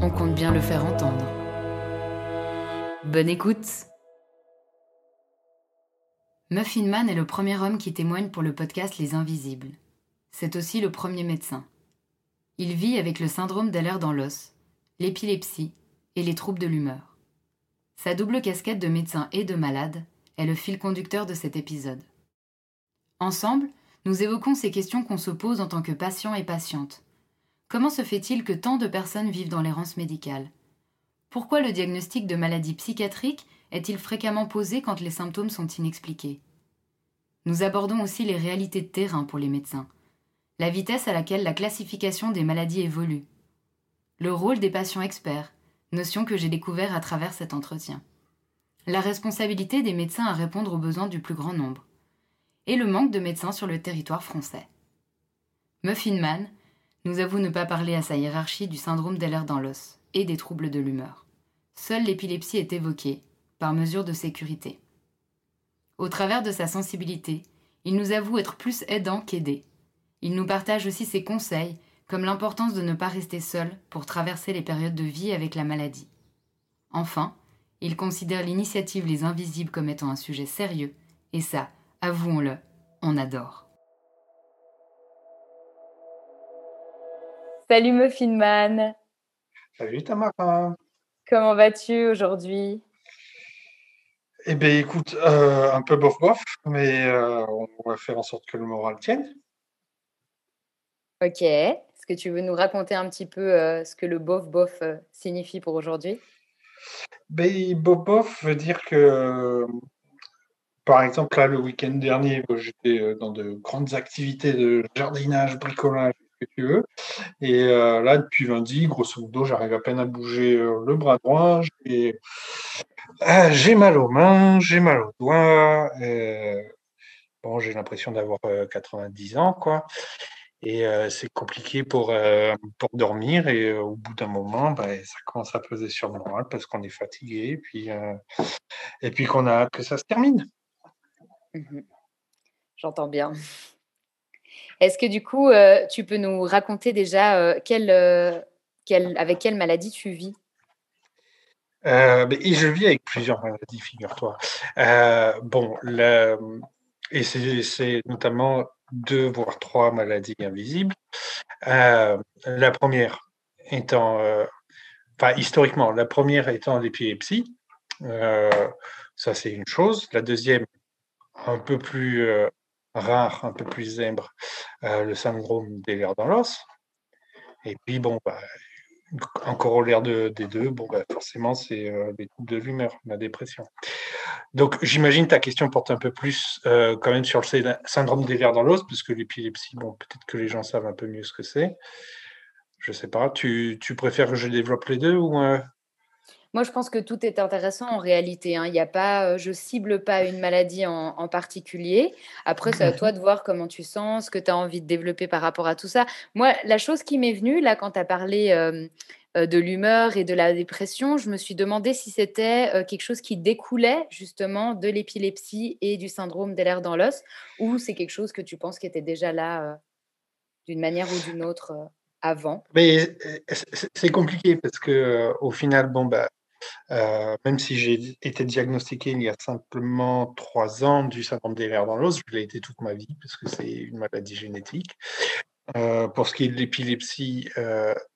on compte bien le faire entendre. Bonne écoute Muffin Man est le premier homme qui témoigne pour le podcast Les Invisibles. C'est aussi le premier médecin. Il vit avec le syndrome d'Aller dans l'os, l'épilepsie et les troubles de l'humeur. Sa double casquette de médecin et de malade est le fil conducteur de cet épisode. Ensemble, nous évoquons ces questions qu'on se pose en tant que patient et patiente, Comment se fait-il que tant de personnes vivent dans l'errance médicale? Pourquoi le diagnostic de maladie psychiatrique est-il fréquemment posé quand les symptômes sont inexpliqués? Nous abordons aussi les réalités de terrain pour les médecins, la vitesse à laquelle la classification des maladies évolue, le rôle des patients experts, notion que j'ai découvert à travers cet entretien, la responsabilité des médecins à répondre aux besoins du plus grand nombre, et le manque de médecins sur le territoire français. Muffinman nous avoue ne pas parler à sa hiérarchie du syndrome d'Ehlers dans l'os et des troubles de l'humeur. Seule l'épilepsie est évoquée, par mesure de sécurité. Au travers de sa sensibilité, il nous avoue être plus aidant qu'aidé. Il nous partage aussi ses conseils, comme l'importance de ne pas rester seul pour traverser les périodes de vie avec la maladie. Enfin, il considère l'initiative Les Invisibles comme étant un sujet sérieux, et ça, avouons-le, on adore. Salut Muffinman. Salut Tamara. Comment vas-tu aujourd'hui? Eh bien, écoute, euh, un peu bof-bof, mais euh, on va faire en sorte que le moral tienne. Ok. Est-ce que tu veux nous raconter un petit peu euh, ce que le bof-bof signifie pour aujourd'hui? Ben, Bof-bof veut dire que, par exemple, là, le week-end dernier, j'étais dans de grandes activités de jardinage, bricolage, que tu veux. Et euh, là, depuis lundi, grosso modo, j'arrive à peine à bouger euh, le bras droit. Euh, j'ai mal aux mains, j'ai mal aux doigts. bon, j'ai l'impression d'avoir 90 ans, quoi. Et c'est compliqué pour, pour dormir. Et au bout d'un moment, bah, ça commence à peser sur le moral parce qu'on est fatigué. Et puis, et puis qu'on a hâte que ça se termine. Mmh J'entends bien. Est-ce que du coup, euh, tu peux nous raconter déjà euh, euh, avec quelle maladie tu vis? Je vis avec plusieurs maladies, figure-toi. bon, et c'est notamment deux voire trois maladies invisibles. la première étant, enfin historiquement, la première étant l'épilepsie. ça c'est une chose. La deuxième, un peu plus rare, un peu plus zèbre, euh, le syndrome des lèvres dans l'os. Et puis, bon, bah, corollaire de, des deux, bon, bah, forcément, c'est euh, les de l'humeur, la dépression. Donc, j'imagine ta question porte un peu plus euh, quand même sur le syndrome des vers dans l'os, parce que l'épilepsie, bon, peut-être que les gens savent un peu mieux ce que c'est. Je sais pas. Tu, préfères que je développe les deux ou moi, je pense que tout est intéressant en réalité. Hein. Il y a pas, euh, je cible pas une maladie en, particulier. Après, c'est à toi de voir comment tu sens, ce que tu as envie de développer par rapport à tout ça. Moi, la chose qui m'est venue là quand tu as parlé de l'humeur et de la dépression, je me suis demandé si c'était quelque chose qui découlait justement de l'épilepsie et du syndrome d'Ehlers dans l'os, ou c'est quelque chose que tu penses qui était déjà là d'une manière ou d'une autre avant? Mais c'est compliqué parce que au final, bon bah, même si j'ai été diagnostiqué il y a simplement trois ans du syndrome d'Ehlers dans l'os, je l'ai été toute ma vie parce que c'est une maladie génétique. pour ce qui est de l'épilepsie,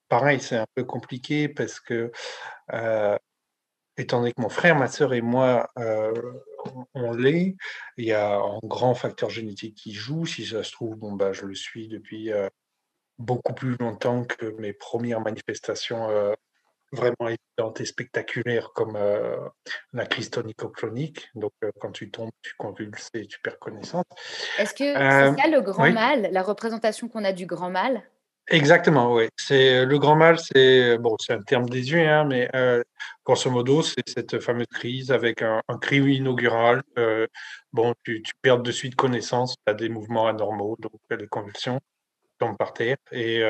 pareil, c'est un peu compliqué parce que, étant donné que mon frère, ma sœur et moi, on, l'est, il y a un grand facteur génétique qui joue. Si ça se trouve, bon, bah, je le suis depuis beaucoup plus longtemps que mes premières manifestations vraiment évidentes et spectaculaires comme la crise tonico-clonique. Donc, quand tu tombes, tu convulses et tu perds connaissance. Est-ce que c'est ça le grand mal, la représentation qu'on a du grand mal Exactement, oui. C'est le grand mal, c'est bon, c'est un terme désuet, hein, mais grosso modo, c'est cette fameuse crise avec un, cri inaugural. bon, tu, perds de suite connaissance, tu as des mouvements anormaux, donc les convulsions tombent par terre, et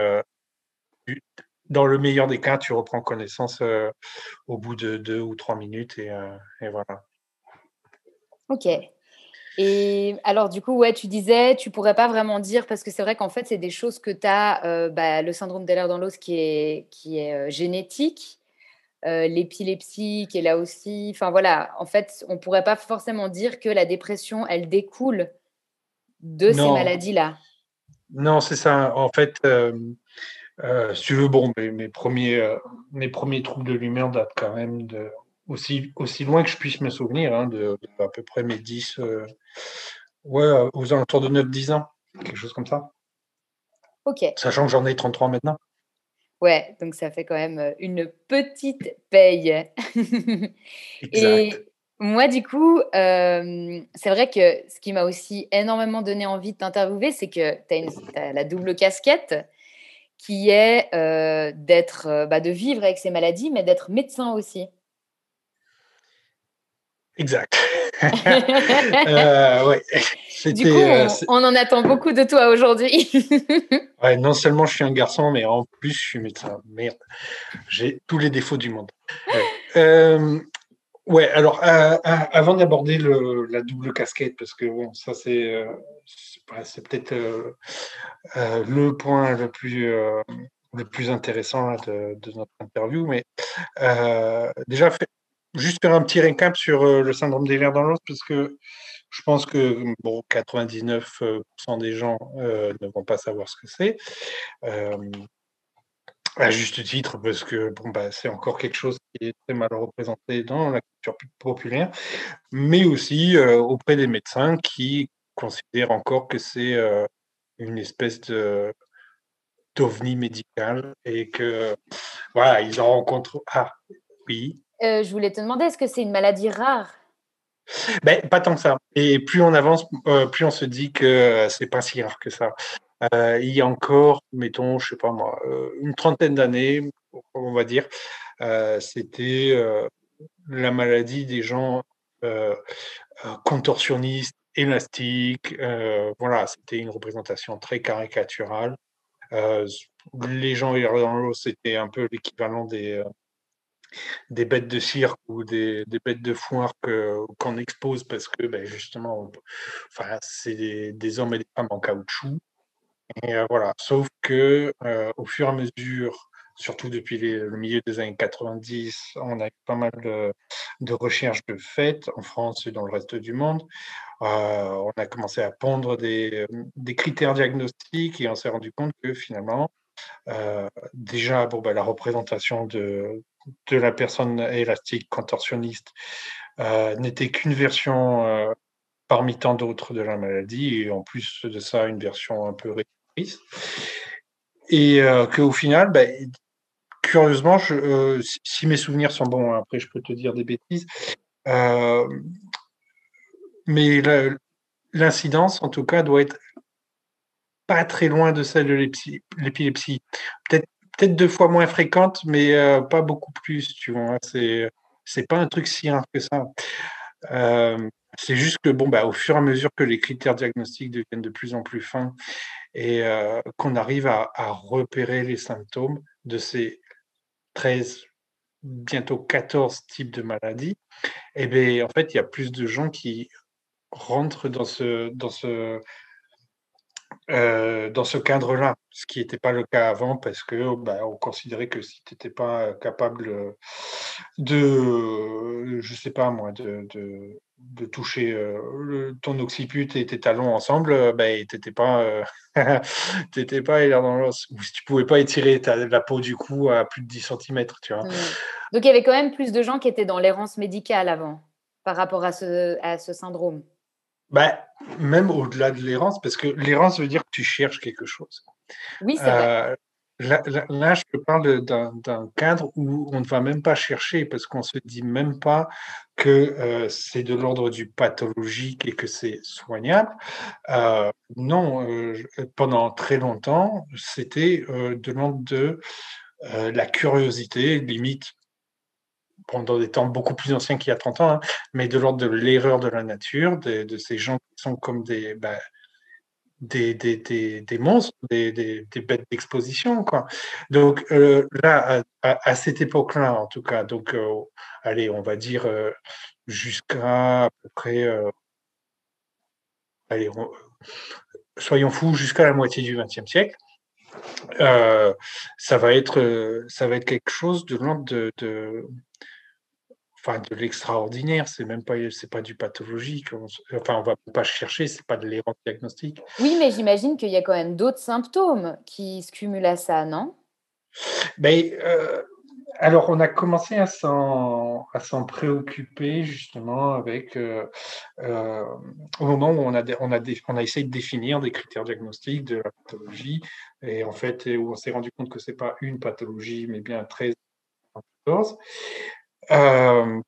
dans le meilleur des cas, tu reprends connaissance au bout de deux ou trois minutes, et, et voilà. Ok. Et alors, du coup, ouais, tu disais, tu pourrais pas vraiment dire, parce que c'est vrai qu'en fait, c'est des choses que tu as, euh, bah, le syndrome d'Ehlers dans l'os qui est, qui est euh, génétique, euh, l'épilepsie qui est là aussi. Enfin, voilà, en fait, on pourrait pas forcément dire que la dépression, elle découle de ces maladies-là. Non, c'est ça. En fait, si tu veux, bon, mes, premiers, mes premiers troubles de lumière datent quand même de, aussi, aussi loin que je puisse me souvenir, hein, de, à peu près mes 10, ouais, aux alentours de 9-10 ans, quelque chose comme ça. Ok. Sachant que j'en ai 33 maintenant. Ouais, donc ça fait quand même une petite paye. Et moi, du coup, c'est vrai que ce qui m'a aussi énormément donné envie de t'interviewer, c'est que tu as, la double casquette qui est d'être, bah, de vivre avec ces maladies, mais d'être médecin aussi. Exact. euh, ouais. Du coup, euh, on, en attend beaucoup de toi aujourd'hui. ouais, non seulement je suis un garçon, mais en plus je suis médecin. Merde, j'ai tous les défauts du monde. Ouais, euh, ouais alors euh, avant d'aborder la double casquette, parce que bon, ça c'est c'est peut-être le point le plus le plus intéressant de, notre interview, mais déjà juste faire un petit récap sur euh, le syndrome des vers dans l'os, parce que je pense que bon, 99% des gens euh, ne vont pas savoir ce que c'est. à juste titre, parce que bon, bah, c'est encore quelque chose qui est très mal représenté dans la culture populaire, mais aussi euh, auprès des médecins qui considèrent encore que c'est une espèce de d'ovni médical et que voilà, ils en rencontrent. Ah, oui. Euh, je voulais te demander, est-ce que c'est une maladie rare? Ben, Pas tant que ça. Et plus on avance, euh, plus on se dit que euh, c'est pas si rare que ça. il y a encore, mettons, je sais pas moi, une trentaine d'années, on va dire, c'était la maladie des gens contorsionnistes, élastiques. voilà, c'était une représentation très caricaturale. les gens dans l'eau, c'était un peu l'équivalent des, des bêtes de cirque ou des, bêtes de foire qu'on expose parce que ben, justement, enfin, c'est des, hommes et des femmes en caoutchouc. Et euh, voilà. Sauf que euh, au fur et à mesure, surtout depuis le milieu des années 90, on a eu pas mal de, recherches de fait en France et dans le reste du monde. Euh, on a commencé à pondre des, critères diagnostiques et on s'est rendu compte que finalement, déjà, bon, ben, la représentation de, la personne élastique contorsionniste euh, n'était qu'une version euh, parmi tant d'autres de la maladie, et en plus de ça, une version un peu réductrice. Et euh, qu'au final, bah, curieusement, je, si mes souvenirs sont bons, hein, après je peux te dire des bêtises, mais l'incidence, en tout cas, doit être pas très loin de celle de l'épilepsie. Peut-être deux fois moins fréquente, mais euh, pas beaucoup plus, tu vois. C'est, c'est pas un truc si rare que ça. Euh, c'est juste que, bon, bah, au fur et à mesure que les critères diagnostiques deviennent de plus en plus fins et euh, qu'on arrive à, repérer les symptômes de ces 13, bientôt 14 types de maladies, eh bien, en fait, il y a plus de gens qui rentrent dans ce, dans ce, euh, dans ce cadre-là, ce qui n'était pas le cas avant parce que bah, on considérait que si tu n'étais pas capable de, je sais pas moi, de, de, toucher euh, ton occiput et tes talons ensemble, bah, tu n'étais pas, euh, pas l'os. Ou si tu pouvais pas étirer ta, la peau du cou à plus de 10 cm, tu vois. Donc il y avait quand même plus de gens qui étaient dans l'errance médicale avant par rapport à ce syndrome. Bah, même au-delà de l'errance, parce que l'errance veut dire que tu cherches quelque chose. Oui, c'est vrai. Euh, là, je parle d'un cadre où on ne va même pas chercher parce qu'on se dit même pas que euh, c'est de l'ordre du pathologique et que c'est soignable. Euh, non, pendant très longtemps, c'était de l'ordre de la curiosité, limite dans des temps beaucoup plus anciens qu'il y a 30 ans, hein, mais de l'ordre de l'erreur de la nature, de, ces gens qui sont comme des, bah, des, des, des, monstres, des, bêtes d'exposition. Donc euh, là, à, cette époque-là, en tout cas, donc euh, allez, on va dire euh, jusqu'à à peu près, allez, soyons fous, jusqu'à la moitié du XXe siècle. ça va être ça va être quelque chose de l'ordre de enfin de l'extraordinaire, c'est même pas c'est pas du pathologique. enfin, on va pas chercher, c'est pas de l'erreur diagnostique. Oui, mais j'imagine qu'il y a quand même d'autres symptômes qui se cumulent à ça, non? Mais ben, euh, alors, on a commencé à s'en à s'en préoccuper justement avec euh, euh, au moment où on a on a on a essayé de définir des critères diagnostiques de la pathologie et en fait où on s'est rendu compte que c'est pas une pathologie mais bien 13 14 euh,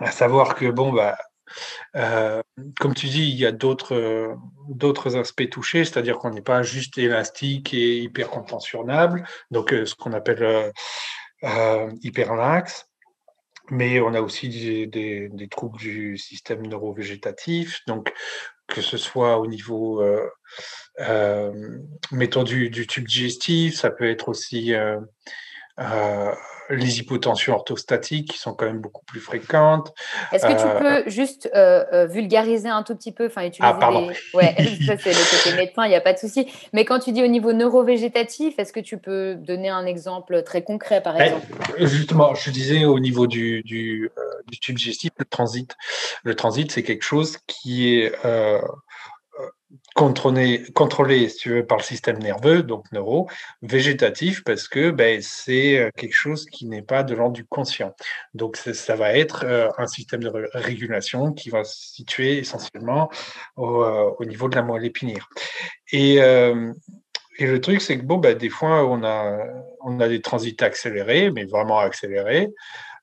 à savoir que, bon, bah, euh, comme tu dis, il y a d'autres d'autres aspects touchés, c'est-à-dire qu'on n'est pas juste élastique et hyper compensationnable, donc euh, ce qu'on appelle hyperlaxe, mais on a aussi des, des, troubles du système neurovégétatif, donc que ce soit au niveau mettons du, du, tube digestif, ça peut être aussi les hypotensions orthostatiques qui sont quand même beaucoup plus fréquentes. Est-ce que tu euh, peux juste euh, euh, vulgariser un tout petit peu enfin, Ah, pardon. Ouais, ça c'est le côté médecin, il n'y a pas de souci. Mais quand tu dis au niveau neurovégétatif, est-ce que tu peux donner un exemple très concret, par ben, exemple? Justement, je disais au niveau du, du, du tube digestif, le transit. Le transit, c'est quelque chose qui est contrôlé, par le système nerveux, donc neuro, végétatif, parce que ben, c'est euh, quelque chose qui n'est pas de l'ordre du conscient. Donc, ça va être euh, un système de régulation qui va se situer essentiellement au, euh, au niveau de la moelle épinière. Et, le truc, c'est que ben, des fois, on a des transits accélérés, mais vraiment accélérés.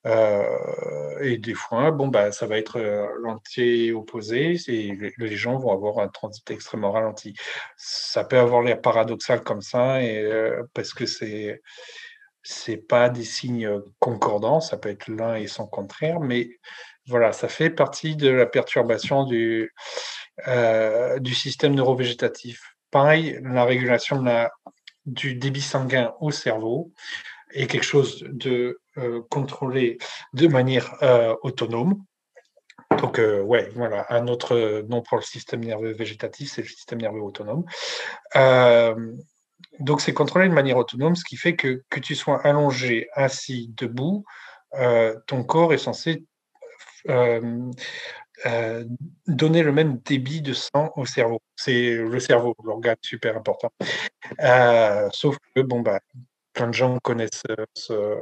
Euh, et des fois, bon, bah, ça va être euh, l'entier opposé et les gens vont avoir un transit extrêmement ralenti. Ça peut avoir l'air paradoxal comme ça et, euh, parce que c'est c'est pas des signes concordants, ça peut être l'un et son contraire, mais voilà, ça fait partie de la perturbation du, du système neurovégétatif. Pareil, la régulation de la, du débit sanguin au cerveau est quelque chose de euh, contrôlé de manière euh, autonome. Donc, euh, ouais, voilà, un autre nom pour le système nerveux végétatif, c'est le système nerveux autonome. donc, c'est contrôlé de manière autonome, ce qui fait que que tu sois allongé, assis, debout, ton corps est censé donner le même débit de sang au cerveau. C'est le cerveau, l'organe super important. sauf que, bon, bah, plein de gens connaissent ce,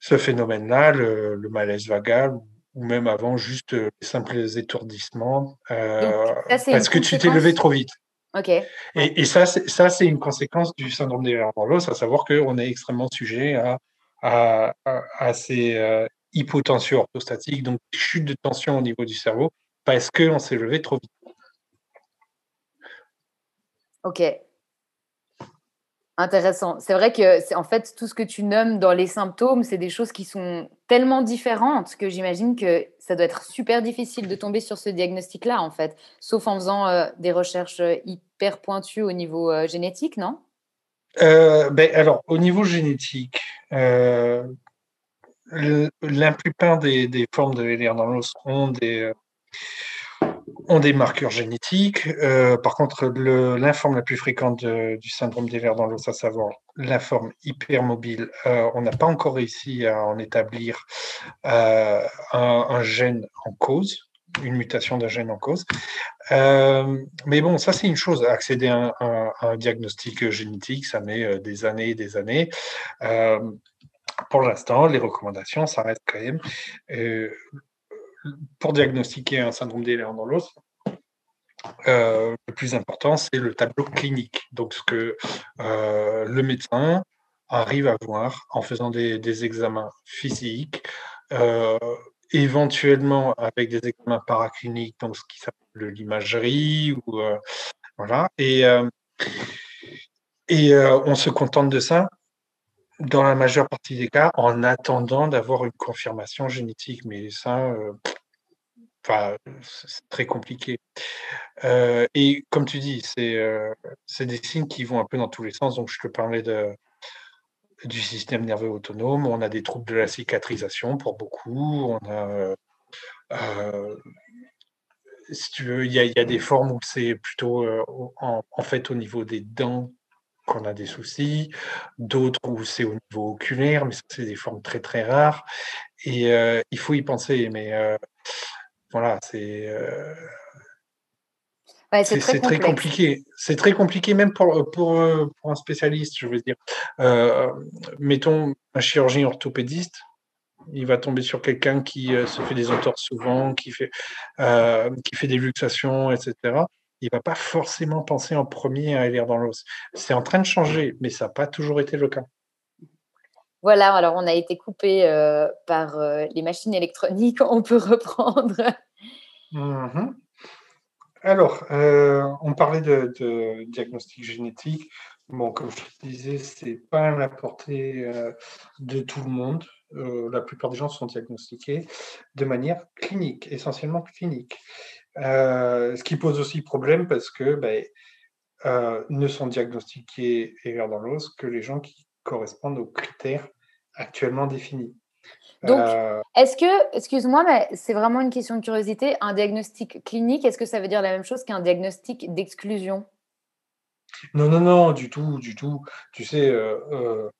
ce phénomène-là, le, malaise vagal, ou même avant juste les simples étourdissements, euh, parce que tu t'es levé trop vite. Ok. Et, ça, c'est une conséquence du syndrome des dans l'os, à savoir qu'on est extrêmement sujet à, à, ces euh, hypotensions orthostatiques, donc chute de tension au niveau du cerveau, parce qu'on s'est levé trop vite. Ok. Intéressant. C'est vrai que c'est en fait tout ce que tu nommes dans les symptômes, c'est des choses qui sont tellement différentes que j'imagine que ça doit être super difficile de tomber sur ce diagnostic-là en fait, sauf en faisant euh, des recherches euh, hyper pointues au niveau euh, génétique, non? Ben, alors, au niveau génétique, la plupart des, formes de LR dans l'os ont des, ont des marqueurs génétiques. Euh, par contre, l'informe la plus fréquente du syndrome des vers dans l'os, à savoir l'informe hypermobile, euh, on n'a pas encore réussi à en établir euh, un, gène en cause, une mutation d'un gène en cause. mais bon, ça c'est une chose, accéder à un, diagnostic génétique, ça met des années et des années pour l'instant, les recommandations, ça reste quand même pour diagnostiquer un syndrome d'Ehlers dans l'os, euh, le plus important, c'est le tableau clinique. Donc, ce que euh, le médecin arrive à voir en faisant des, examens physiques, euh, éventuellement avec des examens paracliniques, donc ce qui s'appelle l'imagerie, voilà. Et on se contente de ça dans la majeure partie des cas en attendant d'avoir une confirmation génétique. Mais ça, Enfin, c'est très compliqué. Euh, et comme tu dis, euh, c'est des signes qui vont un peu dans tous les sens. Donc, je te parlais du système nerveux autonome. On a des troubles de la cicatrisation pour beaucoup. On a, euh, si tu veux, il y, a, des formes où c'est plutôt en, fait au niveau des dents qu'on a des soucis, d'autres où c'est au niveau oculaire, mais c'est des formes très très rares. Et il faut y penser. Mais voilà, c'est. Euh, c'est très, compliqué. C'est très compliqué, même pour, pour, pour, un spécialiste, je veux dire. Euh, mettons un chirurgien orthopédiste, il va tomber sur quelqu'un qui euh, se fait des entorses souvent, qui fait, qui fait des luxations, etc. Il ne va pas forcément penser en premier à l'air dans l'os. C'est en train de changer, mais ça n'a pas toujours été le cas. Voilà, alors on a été coupé euh, par euh, les machines électroniques, on peut reprendre. Mhm. Alors, euh, on parlait de, diagnostic génétique. Bon, comme je te disais, ce n'est pas à la portée de tout le monde. la plupart des gens sont diagnostiqués de manière clinique, essentiellement clinique. Ce qui pose aussi problème parce que ben, ne sont diagnostiqués et dans l'os que les gens qui correspondent aux critères actuellement définis. Donc, euh, est-ce que, excuse-moi, mais c'est vraiment une question de curiosité, un diagnostic clinique, est-ce que ça veut dire la même chose qu'un diagnostic d'exclusion? Non, non, non, du tout, du tout. Tu sais, euh, euh,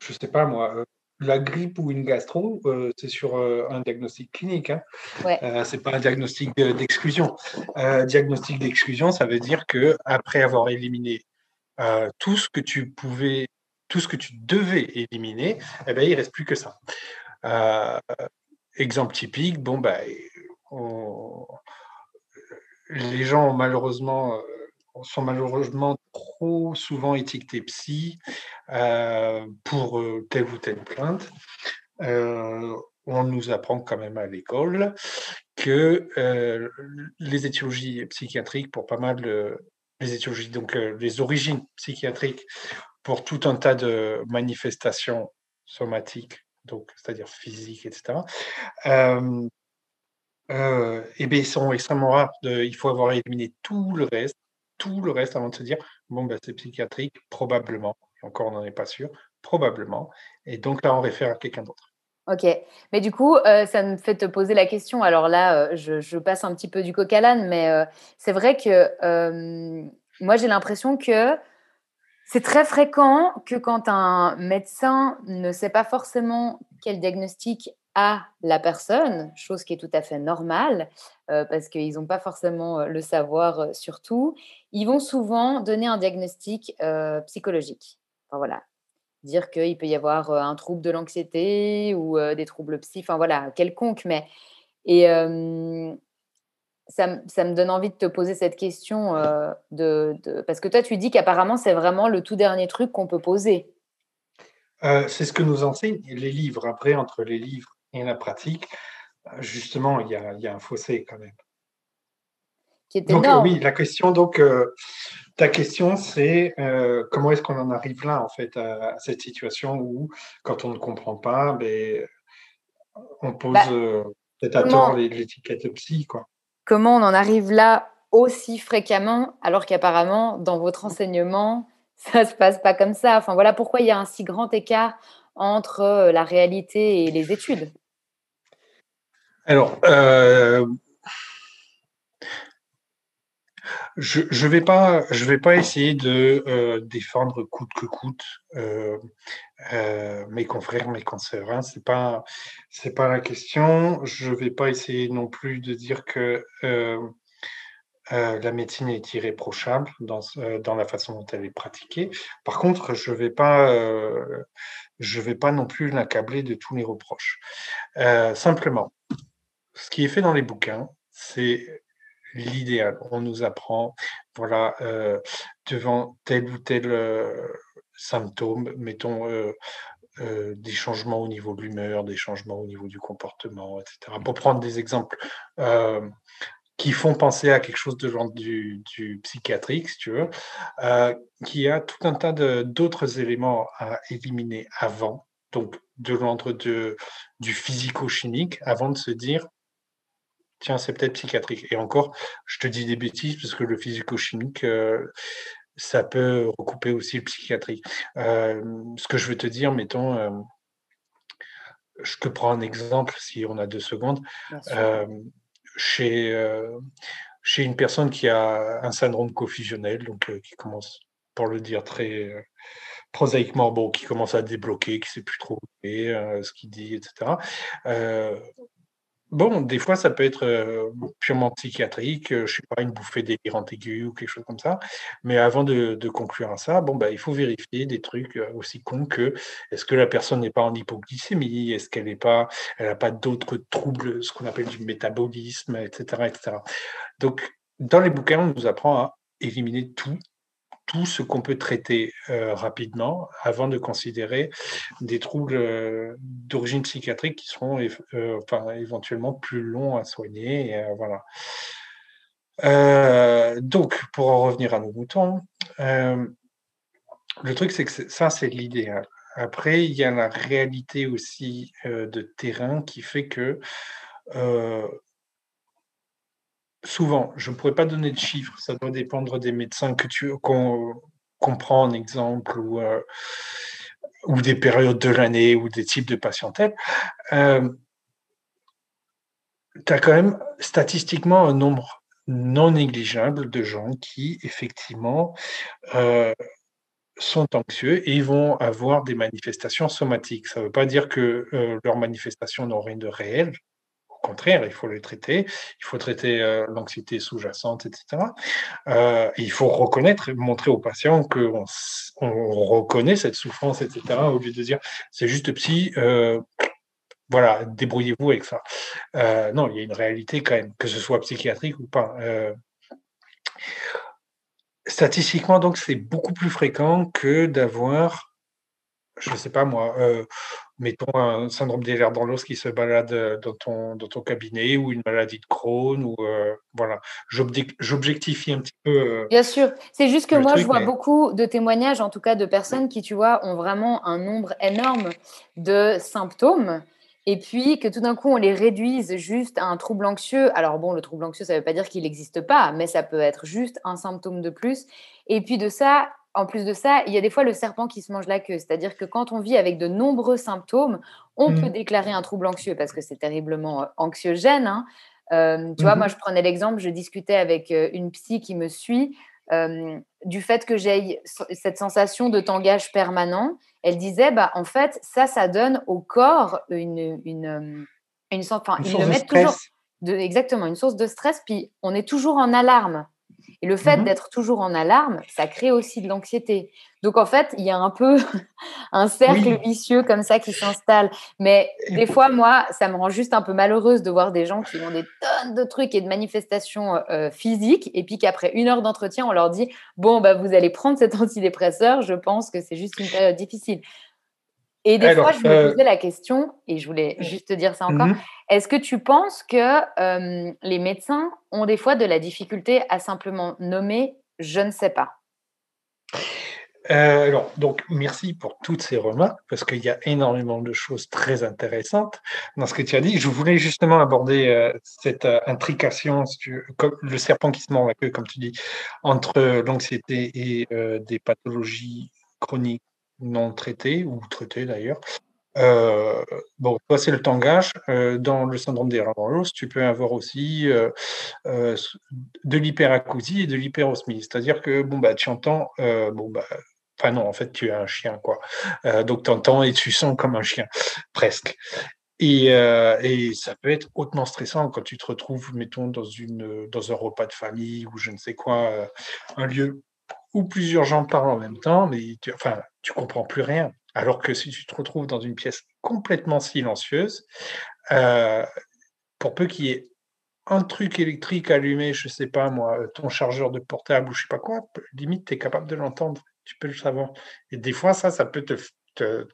je ne sais pas moi, la grippe ou une gastro, c'est sur un diagnostic clinique. Hein. Ouais. c'est pas un diagnostic d'exclusion. diagnostic d'exclusion, ça veut dire que après avoir éliminé tout ce que tu pouvais tout ce que tu devais éliminer, eh ben, il ne reste plus que ça. Euh, exemple typique, bon, ben, les gens malheureusement euh, sont malheureusement trop souvent étiquetés psy euh, pour telle ou telle plainte. on nous apprend quand même à l'école que les étiologies psychiatriques, pour pas mal les étiologies, donc les origines psychiatriques pour tout un tas de manifestations somatiques, donc c'est-à-dire physiques, etc. Euh, euh, et bien, ils sont extrêmement rares. Il faut avoir éliminé tout le reste, tout le reste avant de se dire bon, ben, c'est psychiatrique, probablement. encore, on n'en est pas sûr, probablement. Et donc là, on réfère à quelqu'un d'autre. Ok, mais du coup, euh, ça me fait te poser la question. Alors là, je, je, passe un petit peu du coq à l'âne, mais c'est vrai que moi, j'ai l'impression que c'est très fréquent que quand un médecin ne sait pas forcément quel diagnostic a la personne, chose qui est tout à fait normale, euh, parce qu'ils n'ont pas forcément euh, le savoir euh, sur tout, ils vont souvent donner un diagnostic psychologique. Enfin, voilà. Dire qu'il peut y avoir un trouble de l'anxiété ou des troubles psy, enfin voilà, quelconque, mais. Et, ça, me donne envie de te poser cette question, de, parce que toi, tu dis qu'apparemment, c'est vraiment le tout dernier truc qu'on peut poser. C'est ce que nous enseignent les livres. Après, entre les livres et la pratique, justement, il y a, un fossé quand même. Qui est donc, oui, la question, donc, euh, ta question, c'est comment est-ce qu'on en arrive là, en fait, à, cette situation où, quand on ne comprend pas, ben, on pose bah, peut-être à tort l'étiquette psy, quoi comment on en arrive là aussi fréquemment, alors qu'apparemment, dans votre enseignement, ça ne se passe pas comme ça? Enfin, voilà pourquoi il y a un si grand écart entre la réalité et les études Alors, je ne vais, pas, je vais pas essayer de défendre coûte que coûte mes confrères, mes consoeurs. Hein. Ce n'est pas, la question. Je ne vais pas essayer non plus de dire que euh, la médecine est irréprochable dans, euh, dans, la façon dont elle est pratiquée. Par contre, je ne vais, pas, euh, vais pas non plus l'accabler de tous les reproches. simplement, ce qui est fait dans les bouquins, c'est l'idéal. On nous apprend, voilà, devant tel ou tel symptôme, mettons des changements au niveau de l'humeur, des changements au niveau du comportement, etc. Pour prendre des exemples qui font penser à quelque chose de genre du, psychiatrique, si tu veux, euh, qui a tout un tas d'autres éléments à éliminer avant, donc de l'ordre du physico-chimique, avant de se dire, tiens, c'est peut-être psychiatrique. Et encore, je te dis des bêtises, parce que le physico-chimique, euh, ça peut recouper aussi le psychiatrique. Euh, ce que je veux te dire, mettons, je te prends un exemple, si on a deux secondes chez, euh, chez une personne qui a un syndrome co-fusionnel, donc euh, qui commence, pour le dire très euh, prosaïquement, bon, qui commence à débloquer, qui ne sait plus trop ce qu'il dit, etc. Bon, des fois, ça peut être euh, purement psychiatrique, euh, je sais pas, une bouffée délirante aiguë ou quelque chose comme ça. Mais avant de, conclure à ça, bon, bah, il faut vérifier des trucs euh, aussi cons que est-ce que la personne n'est pas en hypoglycémie, est-ce qu'elle n'est pas, elle n'a pas d'autres troubles, ce qu'on appelle du métabolisme, etc., etc. Donc, dans les bouquins, on nous apprend à éliminer tout tout ce qu'on peut traiter euh, rapidement avant de considérer des troubles euh, d'origine psychiatrique qui seront euh, enfin, éventuellement plus longs à soigner. voilà. donc, pour en revenir à nos moutons, le truc, c'est que ça, c'est l'idéal. Après, il y a la réalité aussi de terrain qui fait que souvent, je ne pourrais pas donner de chiffres, ça doit dépendre des médecins que tu qu'on en exemple ou, euh, ou des périodes de l'année ou des types de patientèle. Euh, tu as quand même statistiquement un nombre non négligeable de gens qui, effectivement, euh, sont anxieux et vont avoir des manifestations somatiques. Ça ne veut pas dire que leurs manifestations n'ont rien de réel, contraire, il faut le traiter. Il faut traiter euh, l'anxiété sous-jacente, etc. Euh, il faut reconnaître, montrer aux patients qu'on on reconnaît cette souffrance, etc. Au lieu de dire c'est juste psy, euh, voilà, débrouillez-vous avec ça. non, il y a une réalité quand même, que ce soit psychiatrique ou pas. statistiquement, donc, c'est beaucoup plus fréquent que d'avoir je ne sais pas moi, mettons un syndrome des dans l'os qui se balade euh, dans ton, dans ton cabinet ou une maladie de Crohn ou euh, voilà. J'objectifie un petit peu. Euh, Bien sûr, c'est juste que moi je vois beaucoup de témoignages, en tout cas de personnes qui, tu vois, ont vraiment un nombre énorme de symptômes. Et puis que tout d'un coup, on les réduise juste à un trouble anxieux. Alors bon, le trouble anxieux, ça ne veut pas dire qu'il n'existe pas, mais ça peut être juste un symptôme de plus. Et puis de ça, en plus de ça, il y a des fois le serpent qui se mange la queue. C'est-à-dire que quand on vit avec de nombreux symptômes, on mmh. peut déclarer un trouble anxieux parce que c'est terriblement euh, anxiogène. Hein. Euh, tu vois, moi, mmh je prenais l'exemple, je discutais avec euh, une psy qui me suit du fait que j'ai cette sensation de tangage permanent. Elle disait, bah, en fait, ça, ça donne au corps une, une, une, enfin, une source de toujours de, exactement une source de stress. Puis on est toujours en alarme. Et le fait mmh d'être toujours en alarme, ça crée aussi de l'anxiété. Donc en fait, il y a un peu un cercle vicieux comme ça qui s'installe. Mais des fois, moi, ça me rend juste un peu malheureuse de voir des gens qui ont des tonnes de trucs et de manifestations euh, physiques, et puis qu'après une heure d'entretien, on leur dit bon, bah, vous allez prendre cet antidépresseur. Je pense que c'est juste une période difficile. Et des fois, je me euh, posais la question, et je voulais juste te dire ça encore, mmh est-ce que tu penses que les médecins ont des fois de la difficulté à simplement nommer je ne sais pas? Euh, alors, donc, merci pour toutes ces remarques, parce qu'il y a énormément de choses très intéressantes dans ce que tu as dit. Je voulais justement aborder euh, cette intrication, comme le serpent qui se mord la queue, comme tu dis, entre l'anxiété et des pathologies chroniques non traités, ou traités d'ailleurs. Euh, bon, toi, c'est le tangage. Euh, dans le syndrome des l'os, tu peux avoir aussi euh, de l'hyperacousie et de l'hyperosmie. C'est-à-dire que, bon, bah, tu entends, bon, bah, enfin non, en fait, tu es un chien, quoi. donc, tu entends et tu sens comme un chien, presque. Et, et, ça peut être hautement stressant quand tu te retrouves, mettons, dans, une, dans un repas de famille ou je ne sais quoi, un lieu où plusieurs gens parlent en même temps, mais tu, enfin, tu comprends plus rien. Alors que si tu te retrouves dans une pièce complètement silencieuse, euh, pour peu qu'il y ait un truc électrique allumé, je sais pas moi, ton chargeur de portable ou je sais pas quoi, limite tu es capable de l'entendre, tu peux le savoir. Et des fois ça, ça peut te,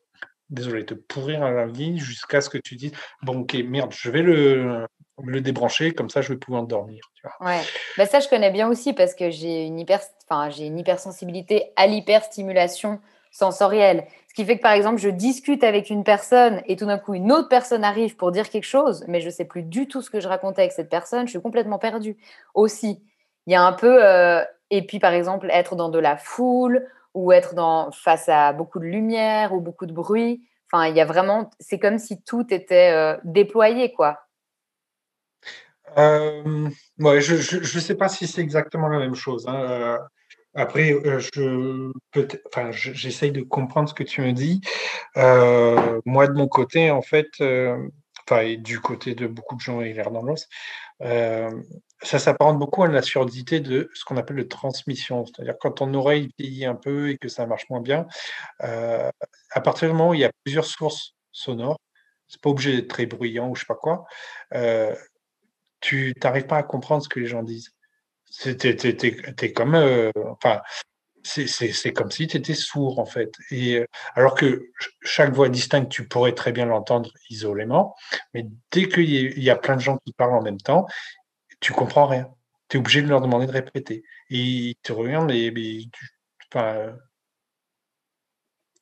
désolé, te pourrir la vie jusqu'à ce que tu dises bon ok merde, je vais le, le débrancher, comme ça je vais pouvoir dormir. Ouais, bah, ça je connais bien aussi parce que j'ai une hyper, enfin j'ai une hypersensibilité à l'hyperstimulation sensorielle. Ce qui fait que, par exemple, je discute avec une personne et tout d'un coup, une autre personne arrive pour dire quelque chose, mais je ne sais plus du tout ce que je racontais avec cette personne, je suis complètement perdue. Aussi, il y a un peu... Euh, et puis, par exemple, être dans de la foule ou être dans, face à beaucoup de lumière ou beaucoup de bruit. Enfin, il y a vraiment... C'est comme si tout était euh, déployé, quoi. Euh, ouais, je ne sais pas si c'est exactement la même chose. Hein. Après, euh, je enfin, j'essaye de comprendre ce que tu me dis. Euh, moi, de mon côté, en fait, euh, et du côté de beaucoup de gens et l'air dans l'os, ça s'apparente beaucoup à la surdité de ce qu'on appelle le transmission. C'est-à-dire quand ton oreille vieillit un peu et que ça marche moins bien, à partir du moment où il y a plusieurs sources sonores, c'est pas obligé d'être très bruyant ou je sais pas quoi, tu n'arrives pas à comprendre ce que les gens disent. T'es comme, euh, enfin, c'est comme si tu étais sourd en fait. Et euh, alors que chaque voix distincte, tu pourrais très bien l'entendre isolément, mais dès qu'il y, a plein de gens qui parlent en même temps, tu comprends rien. Tu es obligé de leur demander de répéter. Et ils te regardent, mais, mais enfin,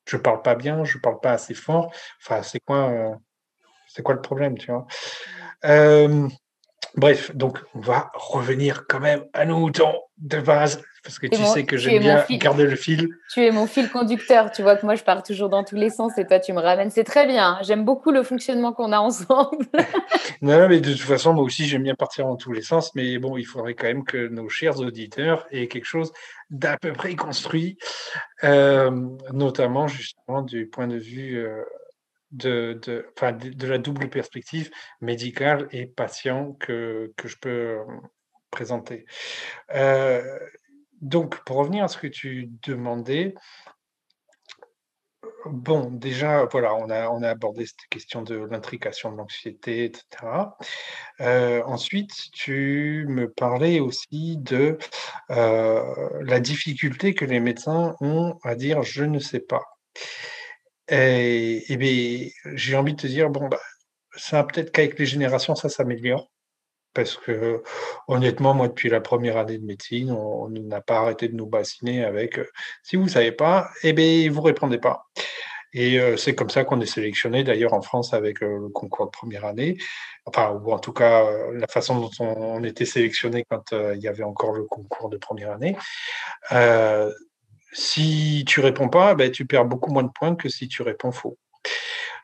je parle pas bien, je parle pas assez fort. Enfin, c'est quoi, euh, c'est quoi le problème, tu vois? Bref, donc on va revenir quand même à nos moutons de base, parce que tu sais que j'aime bien garder le fil. Tu es mon fil conducteur, tu vois que moi je pars toujours dans tous les sens et toi tu me ramènes. C'est très bien, j'aime beaucoup le fonctionnement qu'on a ensemble. non, mais de toute façon, moi aussi j'aime bien partir dans tous les sens, mais bon, il faudrait quand même que nos chers auditeurs aient quelque chose d'à peu près construit, euh, notamment justement du point de vue... Euh, de, de, de, la double perspective médicale et patient que, que je peux euh, présenter. Euh, donc, pour revenir à ce que tu demandais, bon, déjà, voilà, on a, on a abordé cette question de l'intrication de l'anxiété, etc. Euh, ensuite, tu me parlais aussi de la difficulté que les médecins ont à dire je ne sais pas. Et, et j'ai envie de te dire, bon, bah, ça peut-être qu'avec les générations, ça s'améliore. Parce que, honnêtement, moi, depuis la première année de médecine, on n'a pas arrêté de nous bassiner avec si vous ne savez pas, eh bien, vous ne répondez pas. Et c'est comme ça qu'on est sélectionné, d'ailleurs, en France, avec le concours de première année. Enfin, ou en tout cas, la façon dont on, était sélectionné quand il y avait encore le concours de première année. Si tu réponds pas, ben, tu perds beaucoup moins de points que si tu réponds faux.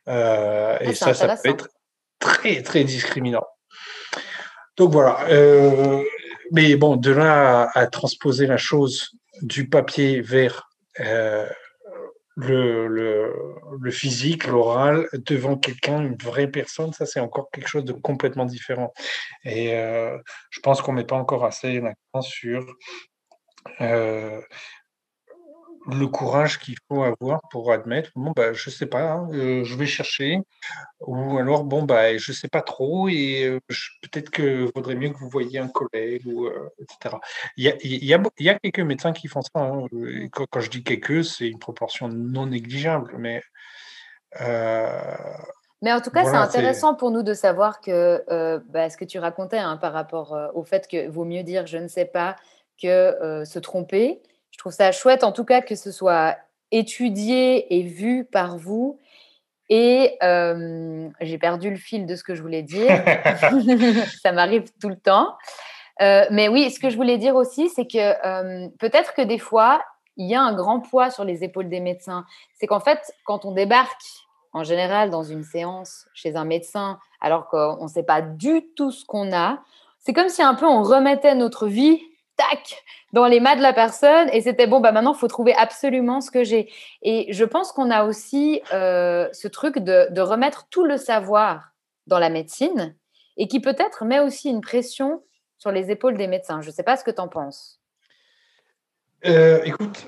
Euh, et ah, ça, ça peut être très, très discriminant. Donc voilà. Euh, mais bon, de là à, transposer la chose du papier vers euh, le, le, physique, l'oral, devant quelqu'un, une vraie personne, ça c'est encore quelque chose de complètement différent. Et je pense qu'on met pas encore assez l'accent sur le courage qu'il faut avoir pour admettre, bon, bah, je sais pas, hein, euh, je vais chercher, ou alors, bon, bah, je sais pas trop, et euh, peut-être que vaudrait mieux que vous voyiez un collègue, ou, euh, etc. Il y, a, y a, y, a, quelques médecins qui font ça. Hein, quand, quand, je dis quelques, c'est une proportion non négligeable, mais. mais en tout cas, c'est intéressant pour nous de savoir que bah, ce que tu racontais hein, par rapport au fait que vaut mieux dire je ne sais pas que se tromper trouve ça chouette, en tout cas, que ce soit étudié et vu par vous. Et j'ai perdu le fil de ce que je voulais dire. ça m'arrive tout le temps. mais oui, ce que je voulais dire aussi, c'est que peut-être que des fois, il y a un grand poids sur les épaules des médecins. C'est qu'en fait, quand on débarque en général dans une séance chez un médecin, alors qu'on ne sait pas du tout ce qu'on a, c'est comme si un peu on remettait notre vie, dans les mains de la personne et c'était bon, bah maintenant, faut trouver absolument ce que j'ai. Et je pense qu'on a aussi euh, ce truc de, remettre tout le savoir dans la médecine et qui peut-être met aussi une pression sur les épaules des médecins. Je sais pas ce que tu en penses. Euh, écoute,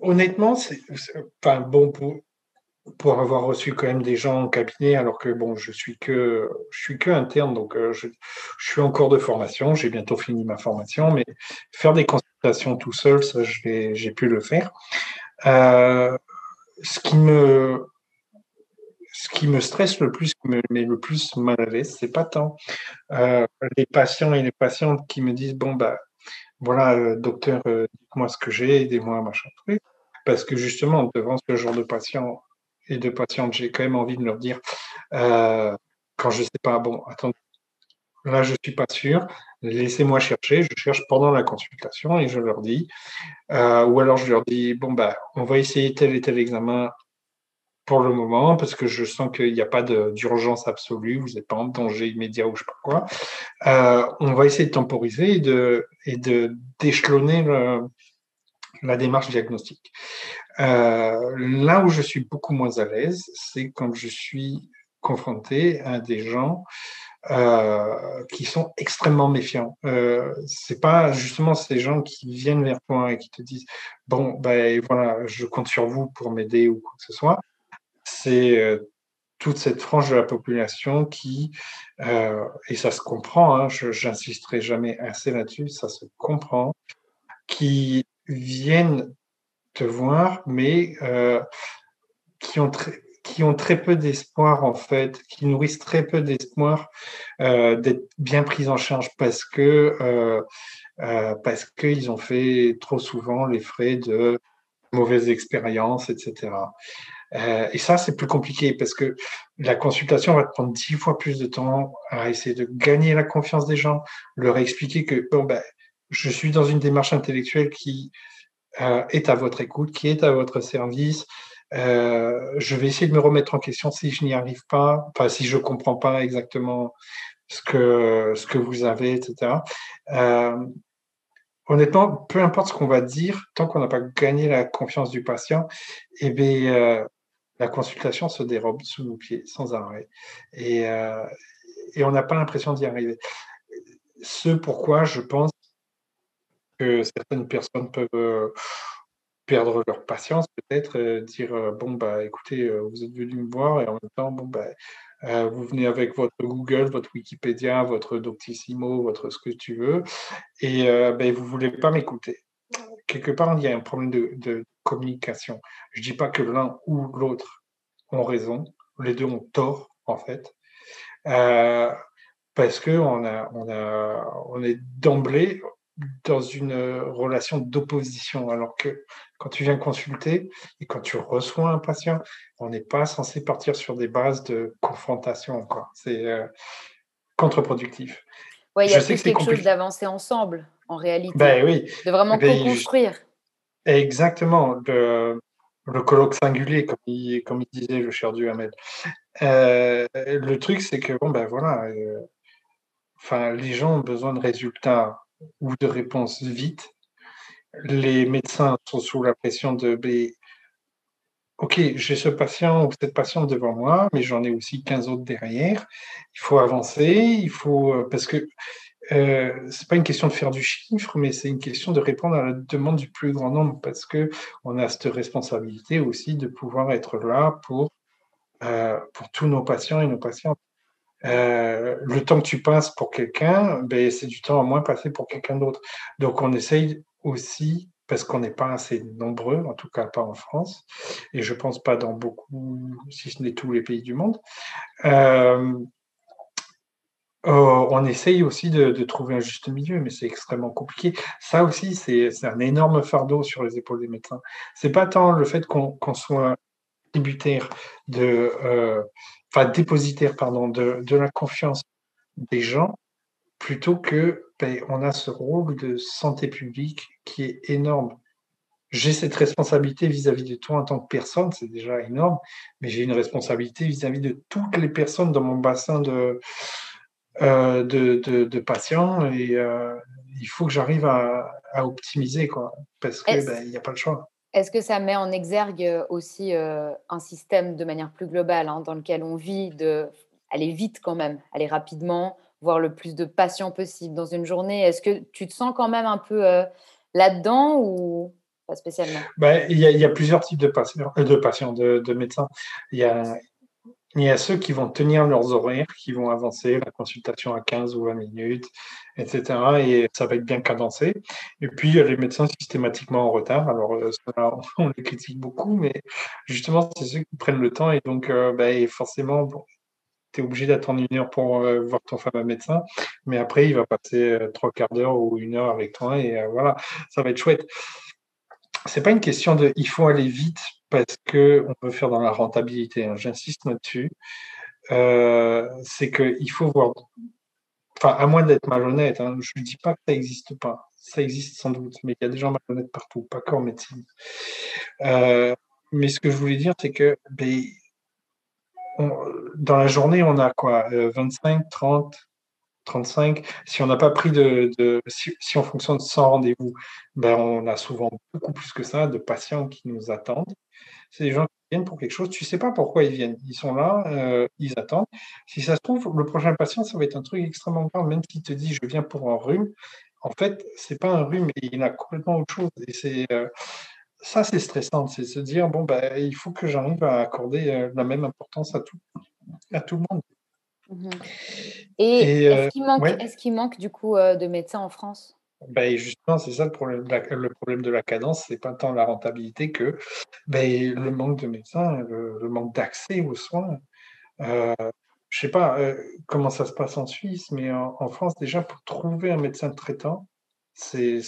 honnêtement, c'est enfin, bon pour, pour avoir reçu quand même des gens en cabinet, alors que bon, je suis que je suis que interne, donc euh, je, suis en cours de formation, j'ai bientôt fini ma formation, mais faire des consultations tout seul, ça j'ai pu le faire. Euh, ce qui me ce qui me stresse le plus, qui me met le plus mal à l'aise, c'est pas tant euh, les patients et les patientes qui me disent bon bah voilà docteur, dites-moi ce que j'ai, aidez-moi machin truc, parce que justement devant ce genre de patients et de patientes, j'ai quand même envie de leur dire, euh, quand je ne sais pas, bon, attendez, là, je ne suis pas sûr, laissez-moi chercher, je cherche pendant la consultation et je leur dis, euh, ou alors je leur dis, bon, bah, on va essayer tel et tel examen pour le moment, parce que je sens qu'il n'y a pas d'urgence absolue, vous n'êtes pas en danger immédiat ou je ne sais pas quoi. Euh, on va essayer de temporiser et de et de d'échelonner la démarche diagnostique. Euh, là où je suis beaucoup moins à l'aise, c'est quand je suis confronté à des gens euh, qui sont extrêmement méfiants. Euh, c'est pas justement ces gens qui viennent vers toi et qui te disent bon ben voilà je compte sur vous pour m'aider ou quoi que ce soit. C'est euh, toute cette frange de la population qui et ça se comprend. Hein, J'insisterai jamais assez là-dessus. Ça se comprend qui viennent te voir, mais euh, qui, ont très, peu d'espoir, en fait, qui nourrissent très peu d'espoir euh, d'être bien pris en charge parce que euh, parce qu'ils ont fait trop souvent les frais de mauvaises expériences, etc. et ça, c'est plus compliqué parce que la consultation va te prendre dix fois plus de temps à essayer de gagner la confiance des gens, leur expliquer que bon, ben, je suis dans une démarche intellectuelle qui euh, est à votre écoute, qui est à votre service. Euh, je vais essayer de me remettre en question si je n'y arrive pas, enfin si je comprends pas exactement ce que ce que vous avez, etc. Euh, honnêtement, peu importe ce qu'on va dire, tant qu'on n'a pas gagné la confiance du patient, eh bien, la consultation se dérobe sous nos pieds sans arrêt, et, et on n'a pas l'impression d'y arriver. Ce pourquoi je pense que certaines personnes peuvent euh, perdre leur patience, peut-être euh, dire euh, bon bah écoutez, vous êtes venu me voir et en même temps bon bah vous venez avec votre Google, votre Wikipédia, votre Doctissimo, votre ce que tu veux, et ben, vous voulez pas m'écouter. Quelque part, il y a un problème de, communication. Je dis pas que l'un ou l'autre ont raison, les deux ont tort en fait, parce que on a, on a, on est d'emblée, dans une euh, relation d'opposition, alors que quand tu viens consulter et quand tu reçois un patient, on n'est pas censé partir sur des bases de confrontation. C'est euh, contre-productif. Oui, il y a plus quelque chose d'avancer ensemble, en réalité. Ben, oui. De vraiment ben, co-construire. Exactement. Le, le, colloque singulier, comme il, comme il disait le cher Duhamel. Euh, le truc, c'est que, bon, ben voilà, euh, enfin, les gens ont besoin de résultats ou de réponses vite. Les médecins sont sous la pression de OK, j'ai ce patient ou cette patiente devant moi, mais j'en ai aussi 15 autres derrière. Il faut avancer, il faut euh, parce que euh, c'est pas une question de faire du chiffre, mais c'est une question de répondre à la demande du plus grand nombre parce que on a cette responsabilité aussi de pouvoir être là pour euh, pour tous nos patients et nos patientes. Euh, le temps que tu passes pour quelqu'un, ben, c'est du temps à moins passé pour quelqu'un d'autre. Donc on essaye aussi, parce qu'on n'est pas assez nombreux, en tout cas pas en France, et je pense pas dans beaucoup, si ce n'est tous les pays du monde, euh, oh, on essaye aussi de, trouver un juste milieu, mais c'est extrêmement compliqué. Ça aussi, c'est un énorme fardeau sur les épaules des médecins. C'est pas tant le fait qu'on soit tributaire de, euh, enfin dépositaire pardon, de, de, la confiance des gens, plutôt que ben, on a ce rôle de santé publique qui est énorme. j'ai cette responsabilité vis-à-vis de toi en tant que personne, c'est déjà énorme, mais j'ai une responsabilité vis-à-vis de toutes les personnes dans mon bassin de, euh, de, patients et euh, il faut que j'arrive à, optimiser, quoi, parce qu'il ben, n'y a pas le choix. Est-ce que ça met en exergue aussi euh, un système de manière plus globale hein, dans lequel on vit de aller vite quand même, aller rapidement, voir le plus de patients possible dans une journée? Est-ce que tu te sens quand même un peu là-dedans ou pas spécialement? Ben, il, y a, plusieurs types de patients, euh, de, patients, de, médecins. Il y, a, il y a ceux qui vont tenir leurs horaires, qui vont avancer la consultation à 15 ou 20 minutes, etc. Et ça va être bien cadencé. Et puis, il y a les médecins systématiquement en retard. Alors, euh, on les critique beaucoup, mais justement, c'est ceux qui prennent le temps. Et donc, euh, ben, forcément, tu es obligé d'attendre une heure pour voir ton fameux médecin. Mais après, il va passer trois quarts d'heure ou une heure avec toi. Et voilà, ça va être chouette c'est pas une question de il faut aller vite parce qu'on veut faire dans la rentabilité. Hein. J'insiste là-dessus. Euh, c'est qu'il faut voir. Enfin, à moins d'être malhonnête, hein, je ne dis pas que ça n'existe pas. Ça existe sans doute, mais il y a des gens malhonnêtes partout, pas qu'en médecine. Euh, mais ce que je voulais dire, c'est que ben, dans la journée, on a quoi 25, 30, 35. Si on n'a pas pris de, si, on fonctionne sans rendez-vous, ben on a souvent beaucoup plus que ça de patients qui nous attendent. C'est des gens qui viennent pour quelque chose. Tu sais pas pourquoi ils viennent. Ils sont là, euh, ils attendent. Si ça se trouve, le prochain patient, ça va être un truc extrêmement grave. Même s'il te dit je viens pour un rhume, en fait, c'est pas un rhume, il a complètement autre chose. Et c'est euh, ça, c'est stressant. C'est se dire bon ben, il faut que j'arrive à accorder euh, la même importance à tout, à tout le monde. Mmh Et, est-ce qu'il manque, manque, du coup de médecins en France? Ben justement, c'est ça le problème, de la, le problème de la cadence, c'est pas tant la rentabilité que ben, le manque de médecins, le, manque d'accès aux soins. Euh, je sais pas comment ça se passe en Suisse, mais en, France, déjà, pour trouver un médecin traitant, c'est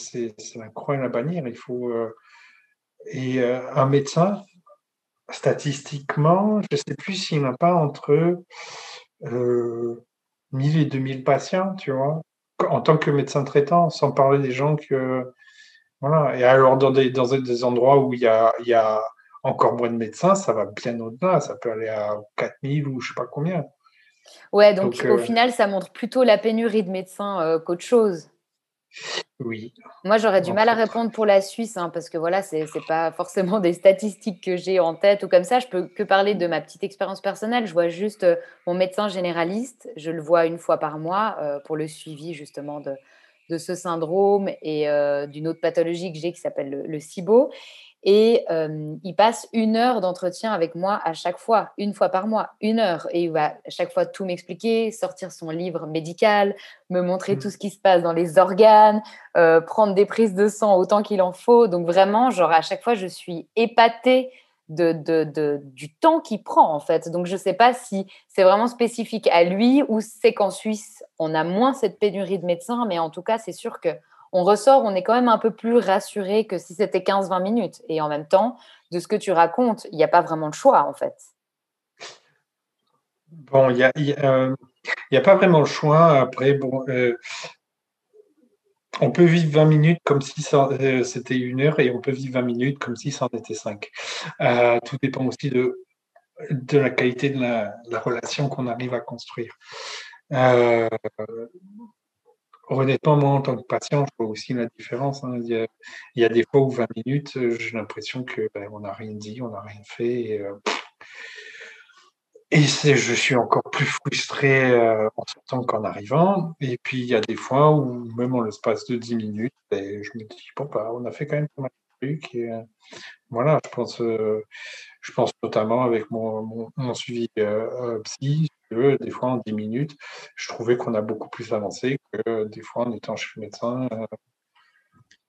la croix et la bannière. Il faut. et un médecin, statistiquement, je ne sais plus s'il n'y en a pas entre euh, 1000 et 2000 patients, tu vois, en tant que médecin traitant, sans parler des gens que. Voilà. Et alors, dans des, dans des endroits où il y a, y a encore moins de médecins, ça va bien au-delà. Ça peut aller à 4000 ou je sais pas combien. Ouais, donc, au euh, final, ça montre plutôt la pénurie de médecins euh, qu'autre chose. Oui. Moi, j'aurais du mal à répondre pour la Suisse, hein, parce que voilà, c'est n'est pas forcément des statistiques que j'ai en tête ou comme ça. Je peux que parler de ma petite expérience personnelle. Je vois juste euh, mon médecin généraliste. Je le vois une fois par mois euh, pour le suivi justement de, de ce syndrome et euh, d'une autre pathologie que j'ai qui s'appelle le, le SIBO. Et il passe une heure d'entretien avec moi à chaque fois, une fois par mois, une heure. Et il va à chaque fois tout m'expliquer, sortir son livre médical, me montrer mmh. tout ce qui se passe dans les organes, prendre des prises de sang autant qu'il en faut. Donc vraiment, genre à chaque fois, je suis épatée de, de, du temps qu'il prend en fait. Donc je ne sais pas si c'est vraiment spécifique à lui ou c'est qu'en Suisse, on a moins cette pénurie de médecins, mais en tout cas, c'est sûr que on ressort, on est quand même un peu plus rassuré que si c'était 15-20 minutes. Et en même temps, de ce que tu racontes, il n'y a pas vraiment de choix, en fait. Bon, il n'y a, euh, a, pas vraiment le choix. Après, euh, on peut vivre 20 minutes comme si euh, c'était une heure et on peut vivre 20 minutes comme si ça en était 5. tout dépend aussi de la qualité de la, relation qu'on arrive à construire. Honnêtement, moi, en tant que patient, je vois aussi la différence. Hein. Il, y a, des fois où 20 minutes, euh, j'ai l'impression que ben, on n'a rien dit, on n'a rien fait. Et, euh, je suis encore plus frustré euh, en sortant qu'en arrivant. Et puis, il y a des fois où, même en l'espace de 10 minutes, ben, je me dis, bon, bah, on a fait quand même pas mal trucs. Et, voilà, je pense, je pense notamment avec mon, mon suivi psy, des fois, en 10 minutes, je trouvais qu'on a beaucoup plus avancé que des fois en étant chez le médecin euh,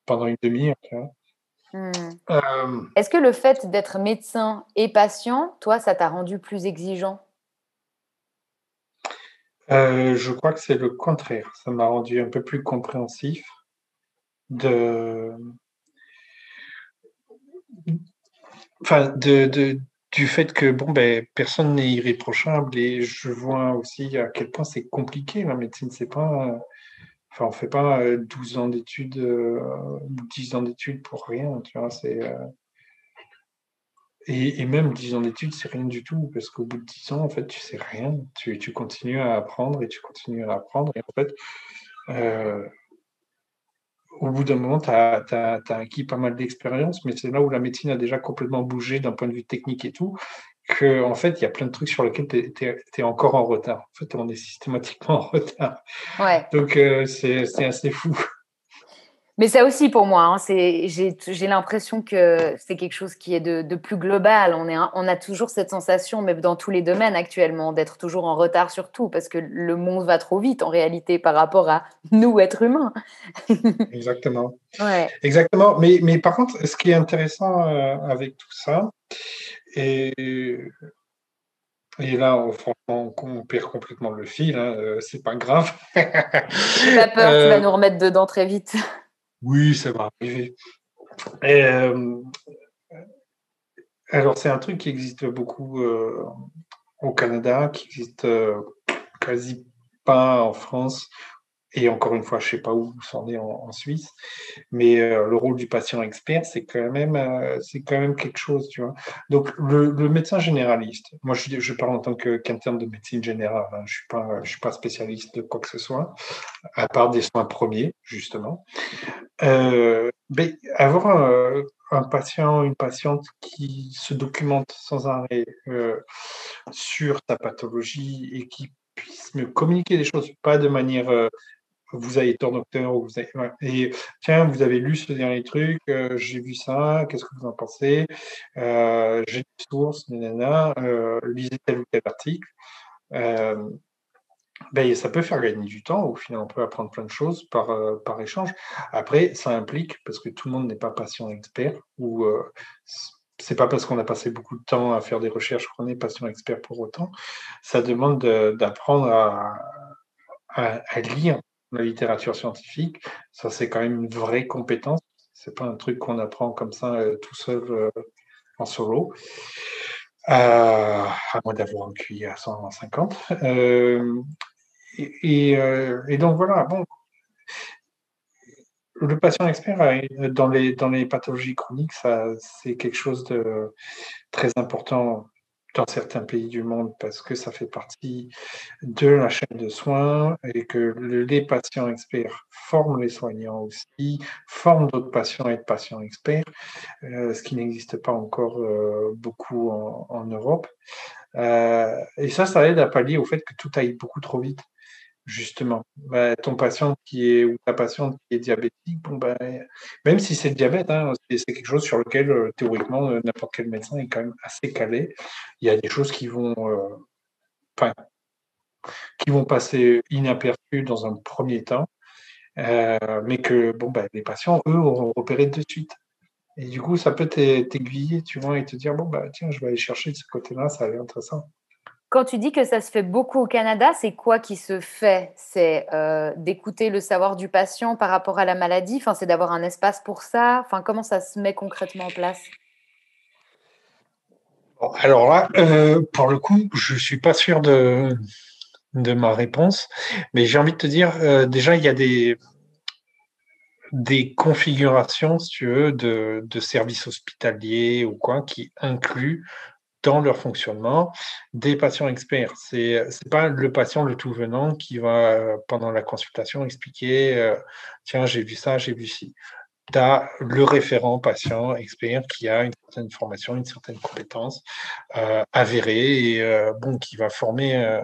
pendant une demi-heure. Hmm. Euh, Est-ce que le fait d'être médecin et patient, toi, ça t'a rendu plus exigeant? Euh, Je crois que c'est le contraire. Ça m'a rendu un peu plus compréhensif de, enfin, du fait que bon ben personne n'est irréprochable et je vois aussi à quel point c'est compliqué la médecine c'est pas Enfin, on fait pas 12 ans d'études, 10 ans d'études pour rien, tu vois, c'est... Et, même 10 ans d'études, c'est rien du tout, parce qu'au bout de 10 ans, en fait, tu sais rien. Tu continues à apprendre et tu continues à apprendre. Et en fait, au bout d'un moment, tu as, acquis pas mal d'expérience, mais c'est là où la médecine a déjà complètement bougé d'un point de vue technique et tout, qu'en en fait, il y a plein de trucs sur lesquels tu es, encore en retard. En fait, on est systématiquement en retard. Ouais. Donc, euh, c'est assez fou. Mais ça aussi pour moi, hein, j'ai l'impression que c'est quelque chose qui est de, plus global. On, est, on a toujours cette sensation, même dans tous les domaines actuellement, d'être toujours en retard sur tout, parce que le monde va trop vite en réalité par rapport à nous, êtres humains. Exactement. Ouais. Exactement. Mais, mais par contre, ce qui est intéressant euh, avec tout ça, et, et là, on, franchement, on perd complètement le fil, hein, euh, c'est pas grave. pas peur, tu vas euh, nous remettre dedans très vite. Oui, ça va arriver. Euh, alors, c'est un truc qui existe beaucoup euh, au Canada, qui existe euh, quasi pas en France, et encore une fois, je ne sais pas où c'en est en, Suisse, mais le rôle du patient expert, c'est quand même, c'est quand même quelque chose, tu vois. Donc, le, médecin généraliste, moi, je, parle en tant qu'interne de médecine générale, hein, je suis, je suis pas spécialiste de quoi que ce soit, à part des soins premiers, justement. Euh, mais avoir un, patient, une patiente qui se documente sans arrêt euh, sur ta pathologie et qui puisse me communiquer des choses, pas de manière euh, vous avez tort docteur, ou vous et tiens, vous avez lu ce dernier truc, j'ai vu ça, qu'est-ce que vous en pensez? J'ai des sources, nanana, lisez tel ou tel article ben, ça peut faire gagner du temps. Au final, on peut apprendre plein de choses par, euh, par échange. Après, ça implique, parce que tout le monde n'est pas patient expert, ou euh, c'est pas parce qu'on a passé beaucoup de temps à faire des recherches qu'on est patient expert pour autant. Ça demande d'apprendre à, à, lire la littérature scientifique. Ça, c'est quand même une vraie compétence. C'est pas un truc qu'on apprend comme ça euh, tout seul euh, en solo. à moins d'avoir un QI à 150. Euh, et, donc voilà, bon, le patient expert dans les, dans les pathologies chroniques, ça, c'est quelque chose de très important dans certains pays du monde parce que ça fait partie de la chaîne de soins et que les patients experts forment les soignants aussi, forment d'autres patients et de patients experts, euh, ce qui n'existe pas encore euh, beaucoup en, Europe. et ça, ça aide à pallier au fait que tout aille beaucoup trop vite justement. Bah, ton patient qui est ou ta patiente qui est diabétique, bah, même si c'est diabète, hein, c'est quelque chose sur lequel euh, théoriquement euh, n'importe quel médecin est quand même assez calé. Il y a des choses qui vont, euh, qui vont passer inaperçues dans un premier temps, mais que bon, bah, les patients, eux, auront repéré de suite. Et du coup, ça peut t'aiguiller, tu vois, et te dire, bon, tiens, je vais aller chercher de ce côté-là, ça a l'air intéressant. Quand tu dis que ça se fait beaucoup au Canada, c'est quoi qui se fait? C'est euh, d'écouter le savoir du patient par rapport à la maladie? Enfin, C'est d'avoir un espace pour ça? Enfin, Comment ça se met concrètement en place? Alors là, euh, pour le coup, je ne suis pas sûr de, de ma réponse, mais j'ai envie de te dire, euh, déjà, il y a des, des configurations, si tu veux, de, de services hospitaliers ou quoi, qui incluent dans leur fonctionnement des patients experts. C'est n'est pas le patient le tout venant qui va, euh, pendant la consultation, expliquer euh, Tiens, j'ai vu ça, j'ai vu ci. Tu as le référent patient expert qui a une certaine formation, une certaine compétence euh, avérée et bon, qui va former.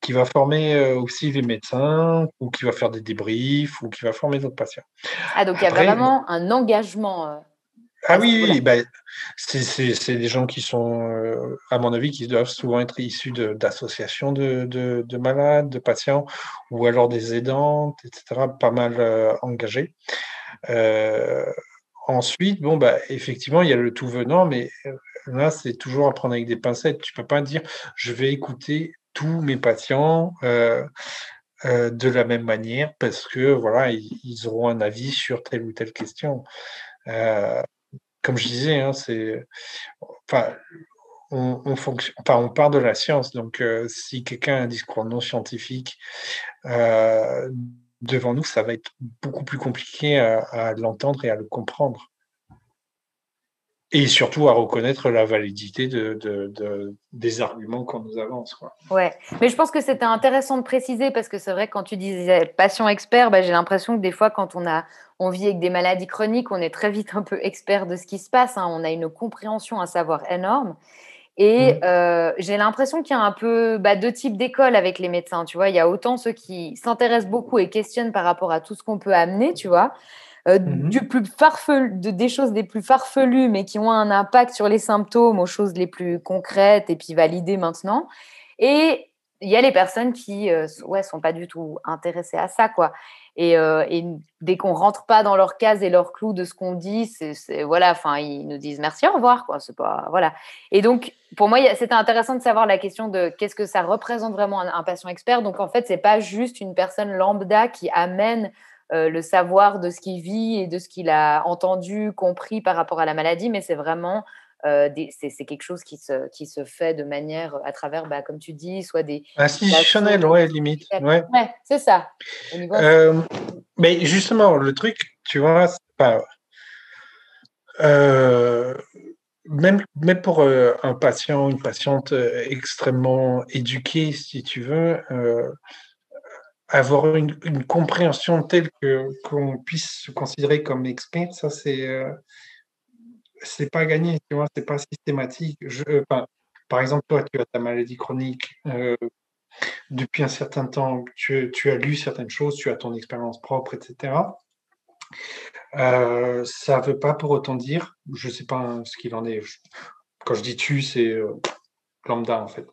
qui va former aussi les médecins ou qui va faire des débriefs ou qui va former d'autres patients. Ah, donc il y a vraiment un engagement ah oui, oui bah, c'est des gens qui sont, euh, à mon avis, qui doivent souvent être issus d'associations de, de, malades, de patients, ou alors des aidantes, etc., pas mal euh, engagés. Euh, ensuite, bon, bah, effectivement, il y a le tout venant, mais là, c'est toujours à prendre avec des pincettes. Tu ne peux pas dire, je vais écouter tous mes patients. de la même manière parce que voilà ils, auront un avis sur telle ou telle question comme je disais, hein, c'est, enfin, on, fonction, enfin, on part de la science. Donc, euh, si quelqu'un a un discours non scientifique euh, devant nous, ça va être beaucoup plus compliqué à l'entendre et à le comprendre. Et surtout à reconnaître la validité de, de, des arguments qu'on nous avance. Quoi. Ouais, mais je pense que c'était intéressant de préciser parce que c'est vrai que quand tu disais patient expert, bah, j'ai l'impression que des fois, quand on, a, on vit avec des maladies chroniques, on est très vite un peu expert de ce qui se passe. Hein. On a une compréhension, un savoir énorme. Et mmh. euh, j'ai l'impression qu'il y a un peu bah, deux types d'écoles avec les médecins. Tu vois, il y a autant ceux qui s'intéressent beaucoup et questionnent par rapport à tout ce qu'on peut amener, tu vois. Euh, mmh du plus farfelu, de, des choses les plus farfelues, mais qui ont un impact sur les symptômes, aux choses les plus concrètes et puis validées maintenant. Et il y a les personnes qui euh, ouais, sont pas du tout intéressées à ça, quoi. Et, euh, et dès qu'on rentre pas dans leur case et leur clou de ce qu'on dit, c'est voilà, enfin ils nous disent merci, au revoir, quoi. C'est pas voilà. Et donc pour moi, c'était intéressant de savoir la question de qu'est-ce que ça représente vraiment un, un patient expert. Donc en fait, c'est pas juste une personne lambda qui amène euh, le savoir de ce qu'il vit et de ce qu'il a entendu, compris par rapport à la maladie, mais c'est vraiment euh, c'est quelque chose qui se, qui se fait de manière à travers, bah, comme tu dis, soit des institutionnel, ouais, limite, ouais, c'est ça. Euh, mais justement, le truc, tu vois, pas même, même pour un patient, une patiente extrêmement éduquée, si tu veux, avoir une, compréhension telle que qu'on puisse se considérer comme expert, ça c'est euh, c'est pas gagné, c'est pas systématique. Par exemple, toi, tu as ta maladie chronique euh, depuis un certain temps, tu, tu, as lu certaines choses, tu as ton expérience propre, etc. Euh, ça ne veut pas pour autant dire, je ne sais pas ce qu'il en est. Quand je dis tu, c'est lambda en fait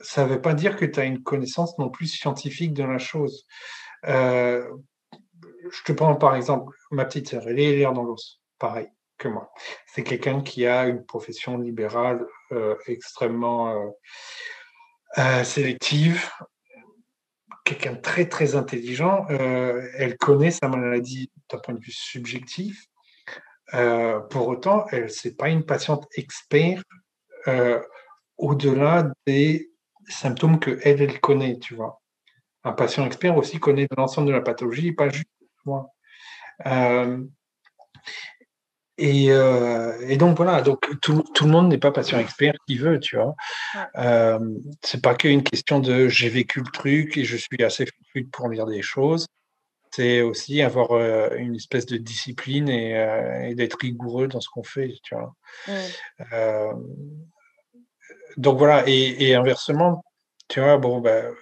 ça ne veut pas dire que tu as une connaissance non plus scientifique de la chose. Euh, je te prends par exemple ma petite sœur, elle est dans l'os, pareil que moi. C'est quelqu'un qui a une profession libérale euh, extrêmement euh, sélective, quelqu'un très très intelligent. elle connaît sa maladie d'un point de vue subjectif. pour autant, elle n'est pas une patiente expert au-delà des symptômes que elle, elle connaît, tu vois. Un patient expert aussi connaît l'ensemble de la pathologie, pas juste moi. Euh, euh, et, donc voilà, donc tout, le monde n'est pas patient expert qui veut, tu vois. Euh, c'est pas qu'une question de j'ai vécu le truc et je suis assez fluide pour lire des choses. C'est aussi avoir euh, une espèce de discipline et, d'être rigoureux dans ce qu'on fait, tu vois donc voilà, et, inversement, tu vois, bon, ben,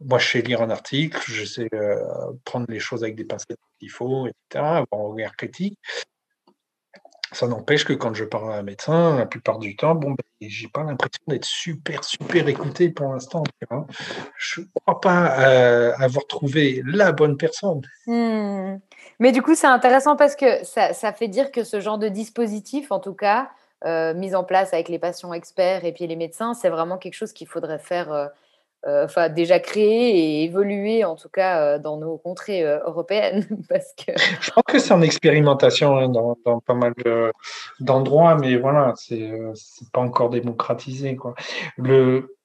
moi je sais lire un article, je sais euh, prendre les choses avec des pincettes qu'il faut, etc., avoir un regard critique. Ça n'empêche que quand je parle à un médecin, la plupart du temps, bon, ben, j'ai pas l'impression d'être super, super écouté pour l'instant. Je ne crois pas euh, avoir trouvé la bonne personne. Hmm. Mais du coup, c'est intéressant parce que ça, ça, fait dire que ce genre de dispositif, en tout cas, mise en place avec les patients experts et puis les médecins, c'est vraiment quelque chose qu'il faudrait faire, euh, euh, enfin déjà créer et évoluer en tout cas dans nos contrées européennes. parce que... Je pense que c'est en expérimentation hein, dans, pas mal d'endroits, mais voilà, c'est pas encore démocratisé. Quoi. Le,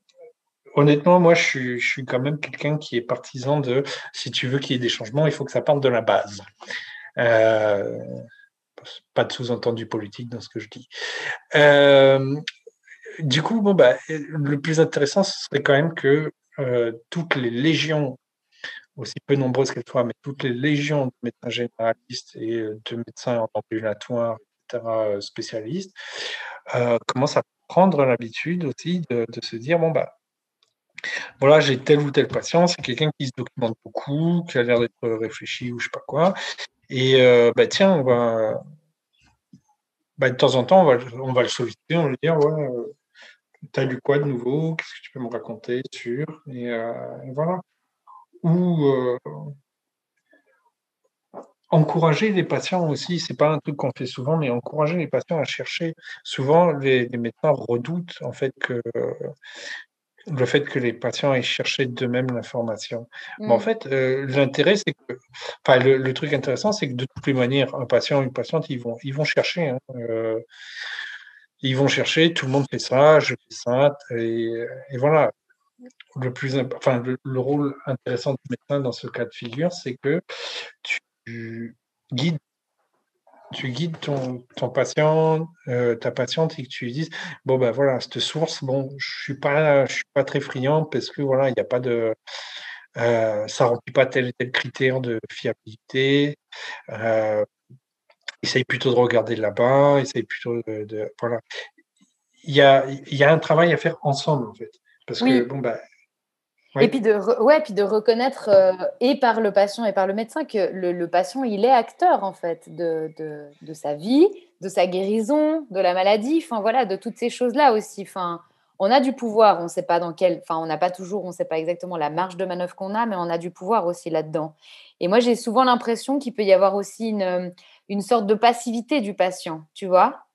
honnêtement, moi, je suis, je suis quand même quelqu'un qui est partisan de, si tu veux qu'il y ait des changements, il faut que ça parte de la base. Euh, pas de sous-entendu politique dans ce que je dis. Euh, du coup, bon, bah, le plus intéressant, ce serait quand même que euh, toutes les légions, aussi peu nombreuses qu'elles soient, mais toutes les légions de médecins généralistes et de médecins en ambulatoire, etc., spécialistes, euh, commencent à prendre l'habitude aussi de, se dire, bon, bah, voilà, j'ai tel ou tel patient, c'est quelqu'un qui se documente beaucoup, qui a l'air d'être réfléchi ou je sais pas quoi. Et bah, tiens, on va, bah, de temps en temps, on va, le solliciter, on va lui dire Ouais, euh, t'as lu quoi de nouveau? Qu'est-ce que tu peux me raconter sur? Et, euh, voilà. Ou euh, encourager les patients aussi, c'est pas un truc qu'on fait souvent, mais encourager les patients à chercher. Souvent, les, les médecins redoutent en fait que le fait que les patients aient cherché d'eux-mêmes l'information. Mais en mmh. fait, euh, l'intérêt, c'est que, enfin, le, truc intéressant, c'est que de toutes les manières, un patient, une patiente, ils vont, ils vont chercher. Hein, euh, ils vont chercher, tout le monde fait ça, je fais ça, et, voilà. Le, plus, enfin, le, rôle intéressant du médecin dans ce cas de figure, c'est que tu guides tu guides ton, ton patient, euh, ta patiente, et que tu lui dises bon ben voilà cette source, bon je suis pas je suis pas très friand parce que voilà il n'y a pas de euh, ça remplit pas tel et tel critère de fiabilité. Euh, essaye plutôt de regarder là-bas, essaye plutôt de, voilà. Il y a, il y a un travail à faire ensemble en fait, parce que bon ben et puis de, ouais, puis de reconnaître, euh, et par le patient et par le médecin, que le, patient, il est acteur, en fait, de, de, de, sa vie, de sa guérison, de la maladie, enfin voilà, de toutes ces choses-là aussi. Enfin, on a du pouvoir, on ne sait pas dans quel, enfin, on n'a pas toujours, on ne sait pas exactement la marge de manœuvre qu'on a, mais on a du pouvoir aussi là-dedans. Et moi, j'ai souvent l'impression qu'il peut y avoir aussi une, une sorte de passivité du patient, tu vois?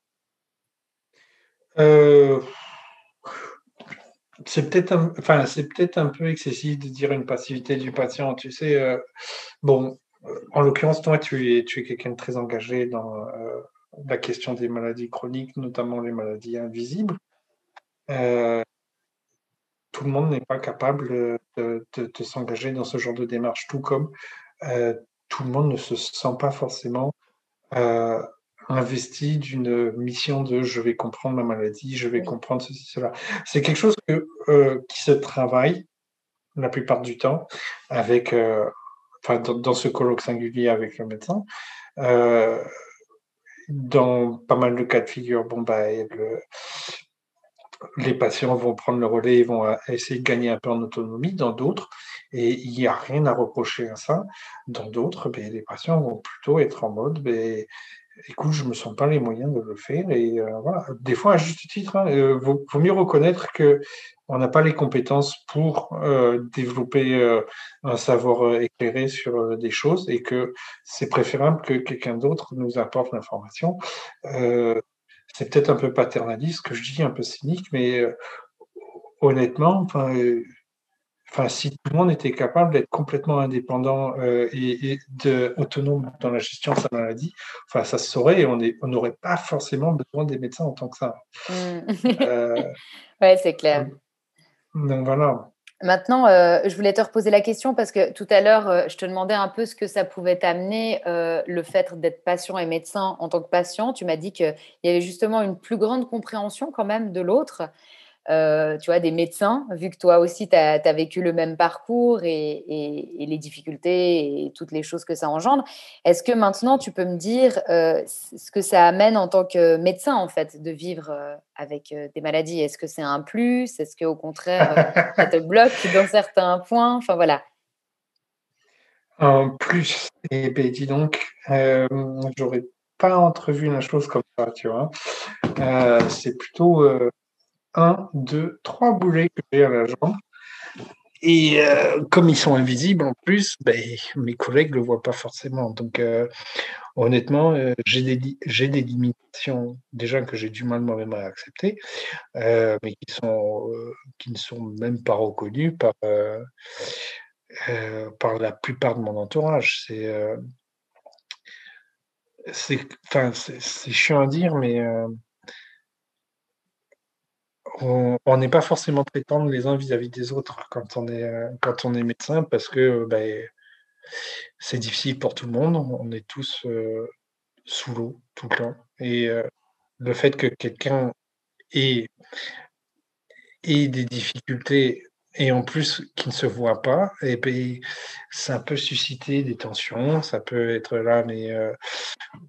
Euh, c'est peut-être un, enfin, peut-être un peu excessif de dire une passivité du patient. Tu sais, euh, bon, euh, en l'occurrence, toi, tu es, tu es quelqu'un de très engagé dans euh, la question des maladies chroniques, notamment les maladies invisibles. tout le monde n'est pas capable de, de s'engager dans ce genre de démarche, tout comme tout le monde ne se sent pas forcément investi d'une mission de je vais comprendre ma maladie, je vais comprendre ceci, cela. C'est quelque chose que, euh, qui se travaille la plupart du temps avec, euh, enfin, dans, ce colloque singulier avec le médecin. Euh, dans pas mal de cas de figure, bon, bah, les patients vont prendre le relais, ils vont essayer de gagner un peu en autonomie. Dans d'autres, et il n'y a rien à reprocher à ça. Dans d'autres, ben, les patients vont plutôt être en mode, ben, écoute, je ne me sens pas les moyens de le faire. Et euh, voilà, des fois, à juste titre, il hein, euh, vaut, mieux reconnaître que on n'a pas les compétences pour euh, développer un savoir éclairé sur des choses et que c'est préférable que quelqu'un d'autre nous apporte l'information. c'est peut-être un peu paternaliste, que je dis, un peu cynique, mais honnêtement, enfin, Enfin, si tout le monde était capable d'être complètement indépendant euh, et, de, autonome dans la gestion de sa maladie, enfin, ça se saurait et on n'aurait pas forcément besoin des médecins en tant que ça. Mmh. Euh, oui, c'est clair. Donc voilà. Maintenant, euh, je voulais te reposer la question parce que tout à l'heure, je te demandais un peu ce que ça pouvait t'amener, le fait d'être patient et médecin en tant que patient. Tu m'as dit qu'il y avait justement une plus grande compréhension quand même de l'autre. Euh, tu vois, des médecins, vu que toi aussi, tu as, vécu le même parcours et, les difficultés et toutes les choses que ça engendre. Est-ce que maintenant, tu peux me dire euh, ce que ça amène en tant que médecin, en fait, de vivre euh, avec des maladies? Est-ce que c'est un plus? Est-ce qu'au contraire, ça te bloque dans certains points? Enfin, voilà. Un plus, eh bien, dis donc, j'aurais pas entrevu la chose comme ça, tu vois. c'est plutôt un, deux, trois boulets que j'ai à la jambe. Et euh, comme ils sont invisibles en plus, ben, mes collègues ne le voient pas forcément. Donc euh, honnêtement, euh, j'ai des, des limitations déjà que j'ai du mal moi-même à accepter, mais qui, sont, qui ne sont même pas reconnues par, par la plupart de mon entourage. C'est, c'est chiant à dire, mais on n'est pas forcément très tendre les uns vis-à-vis des autres quand on est, euh, quand on est médecin parce que euh, ben, c'est difficile pour tout le monde. On est tous euh, sous l'eau tout le temps. Et le fait que quelqu'un ait, ait des difficultés et en plus qui ne se voit pas, et puis ça peut susciter des tensions, ça peut être là, mais, euh,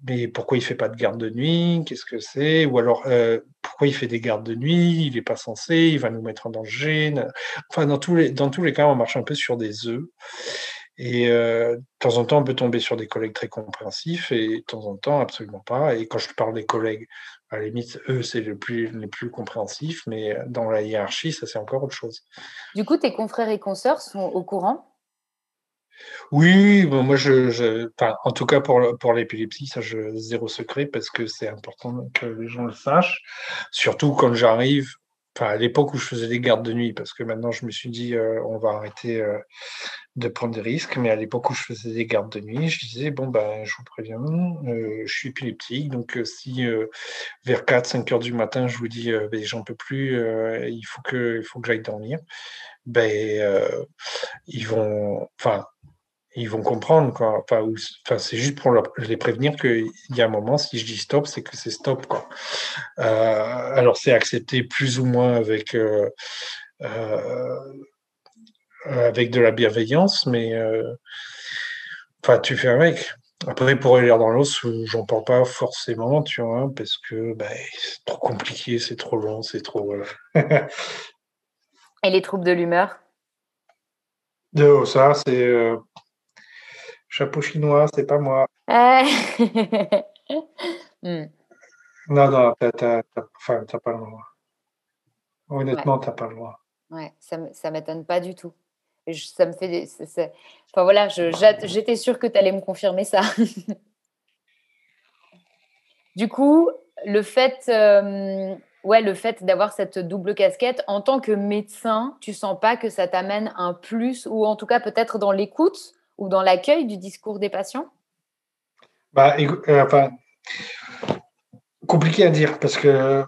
mais pourquoi il fait pas de garde de nuit Qu'est-ce que c'est? Ou alors euh, pourquoi il fait des gardes de nuit? Il n'est pas censé, il va nous mettre en danger. Enfin, dans tous les, dans tous les cas, on marche un peu sur des œufs. Et euh, de temps en temps, on peut tomber sur des collègues très compréhensifs et de temps en temps, absolument pas. Et quand je parle des collègues, à la limite, eux, c'est les plus, les plus compréhensifs, mais dans la hiérarchie, ça, c'est encore autre chose. Du coup, tes confrères et consoeurs sont au courant? Oui, moi, je, en tout cas, pour, pour l'épilepsie, ça, je zéro secret parce que c'est important que les gens le sachent. Surtout quand j'arrive, à l'époque où je faisais des gardes de nuit, parce que maintenant je me suis dit, on va arrêter de prendre des risques, mais à l'époque où je faisais des gardes de nuit, je disais, bon, ben, je vous préviens, je suis épileptique, donc si vers 4-5 heures du matin, je vous dis, ben, j'en peux plus, il faut que, il faut que j'aille dormir, ben, ils vont, enfin, ils vont comprendre. Quoi. Enfin, enfin, c'est juste pour leur, les prévenir qu'il y a un moment, si je dis stop, c'est que c'est stop. Quoi. Euh, alors, c'est accepté plus ou moins avec, euh, euh, avec de la bienveillance, mais enfin, tu fais avec. Après, pour aller dans l'os, j'en parle pas forcément, tu vois, parce que bah, c'est trop compliqué, c'est trop long, c'est trop. Et les troubles de l'humeur? De, Ça, c'est Chapeau chinois, c'est pas moi. Hmm. Non, non, t'as pas le droit. Honnêtement, t'as pas le droit. Ouais, ça, ça m'étonne pas du tout. ça me fait des, Enfin voilà, j'étais sûre que tu allais me confirmer ça. du coup, le fait, euh, ouais, le fait d'avoir cette double casquette, en tant que médecin, tu sens pas que ça t'amène un plus, ou en tout cas peut-être dans l'écoute? Ou dans l'accueil du discours des patients? Bah, euh, enfin, Compliqué à dire parce que,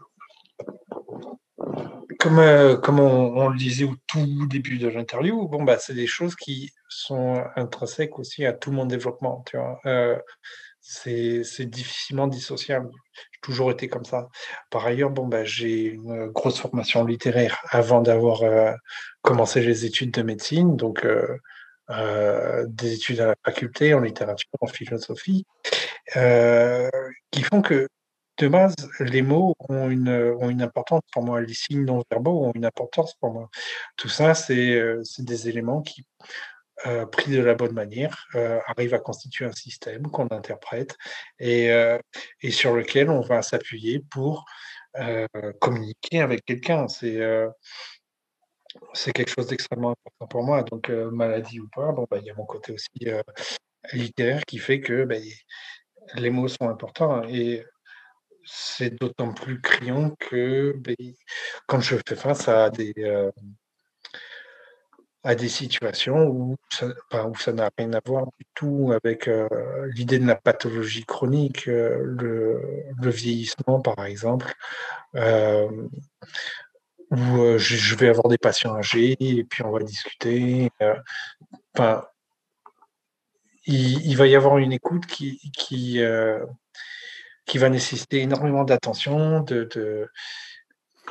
comme, euh, comme on, le disait au tout début de l'interview, bon, bah, c'est des choses qui sont intrinsèques aussi à tout mon développement. Tu vois. Euh, c'est, difficilement dissociable. J'ai toujours été comme ça. Par ailleurs, bon, bah, j'ai une grosse formation littéraire avant d'avoir commencé les études de médecine. Donc, des études à la faculté en littérature, en philosophie, euh, qui font que de base, les mots ont une, ont une importance pour moi, les signes non verbaux ont une importance pour moi. Tout ça, c'est euh, des éléments qui, pris de la bonne manière, arrivent à constituer un système qu'on interprète et, et, sur lequel on va s'appuyer pour communiquer avec quelqu'un. C'est c'est quelque chose d'extrêmement important pour moi. Donc, maladie ou pas, bon, bah, il y a mon côté aussi littéraire qui fait que bah, les mots sont importants. Et c'est d'autant plus criant que bah, quand je fais face à des, à des situations où ça, où ça n'a rien à voir du tout avec l'idée de la pathologie chronique, le, vieillissement par exemple où je, vais avoir des patients âgés et puis on va discuter. enfin, il, va y avoir une écoute qui, qui, qui va nécessiter énormément d'attention, de,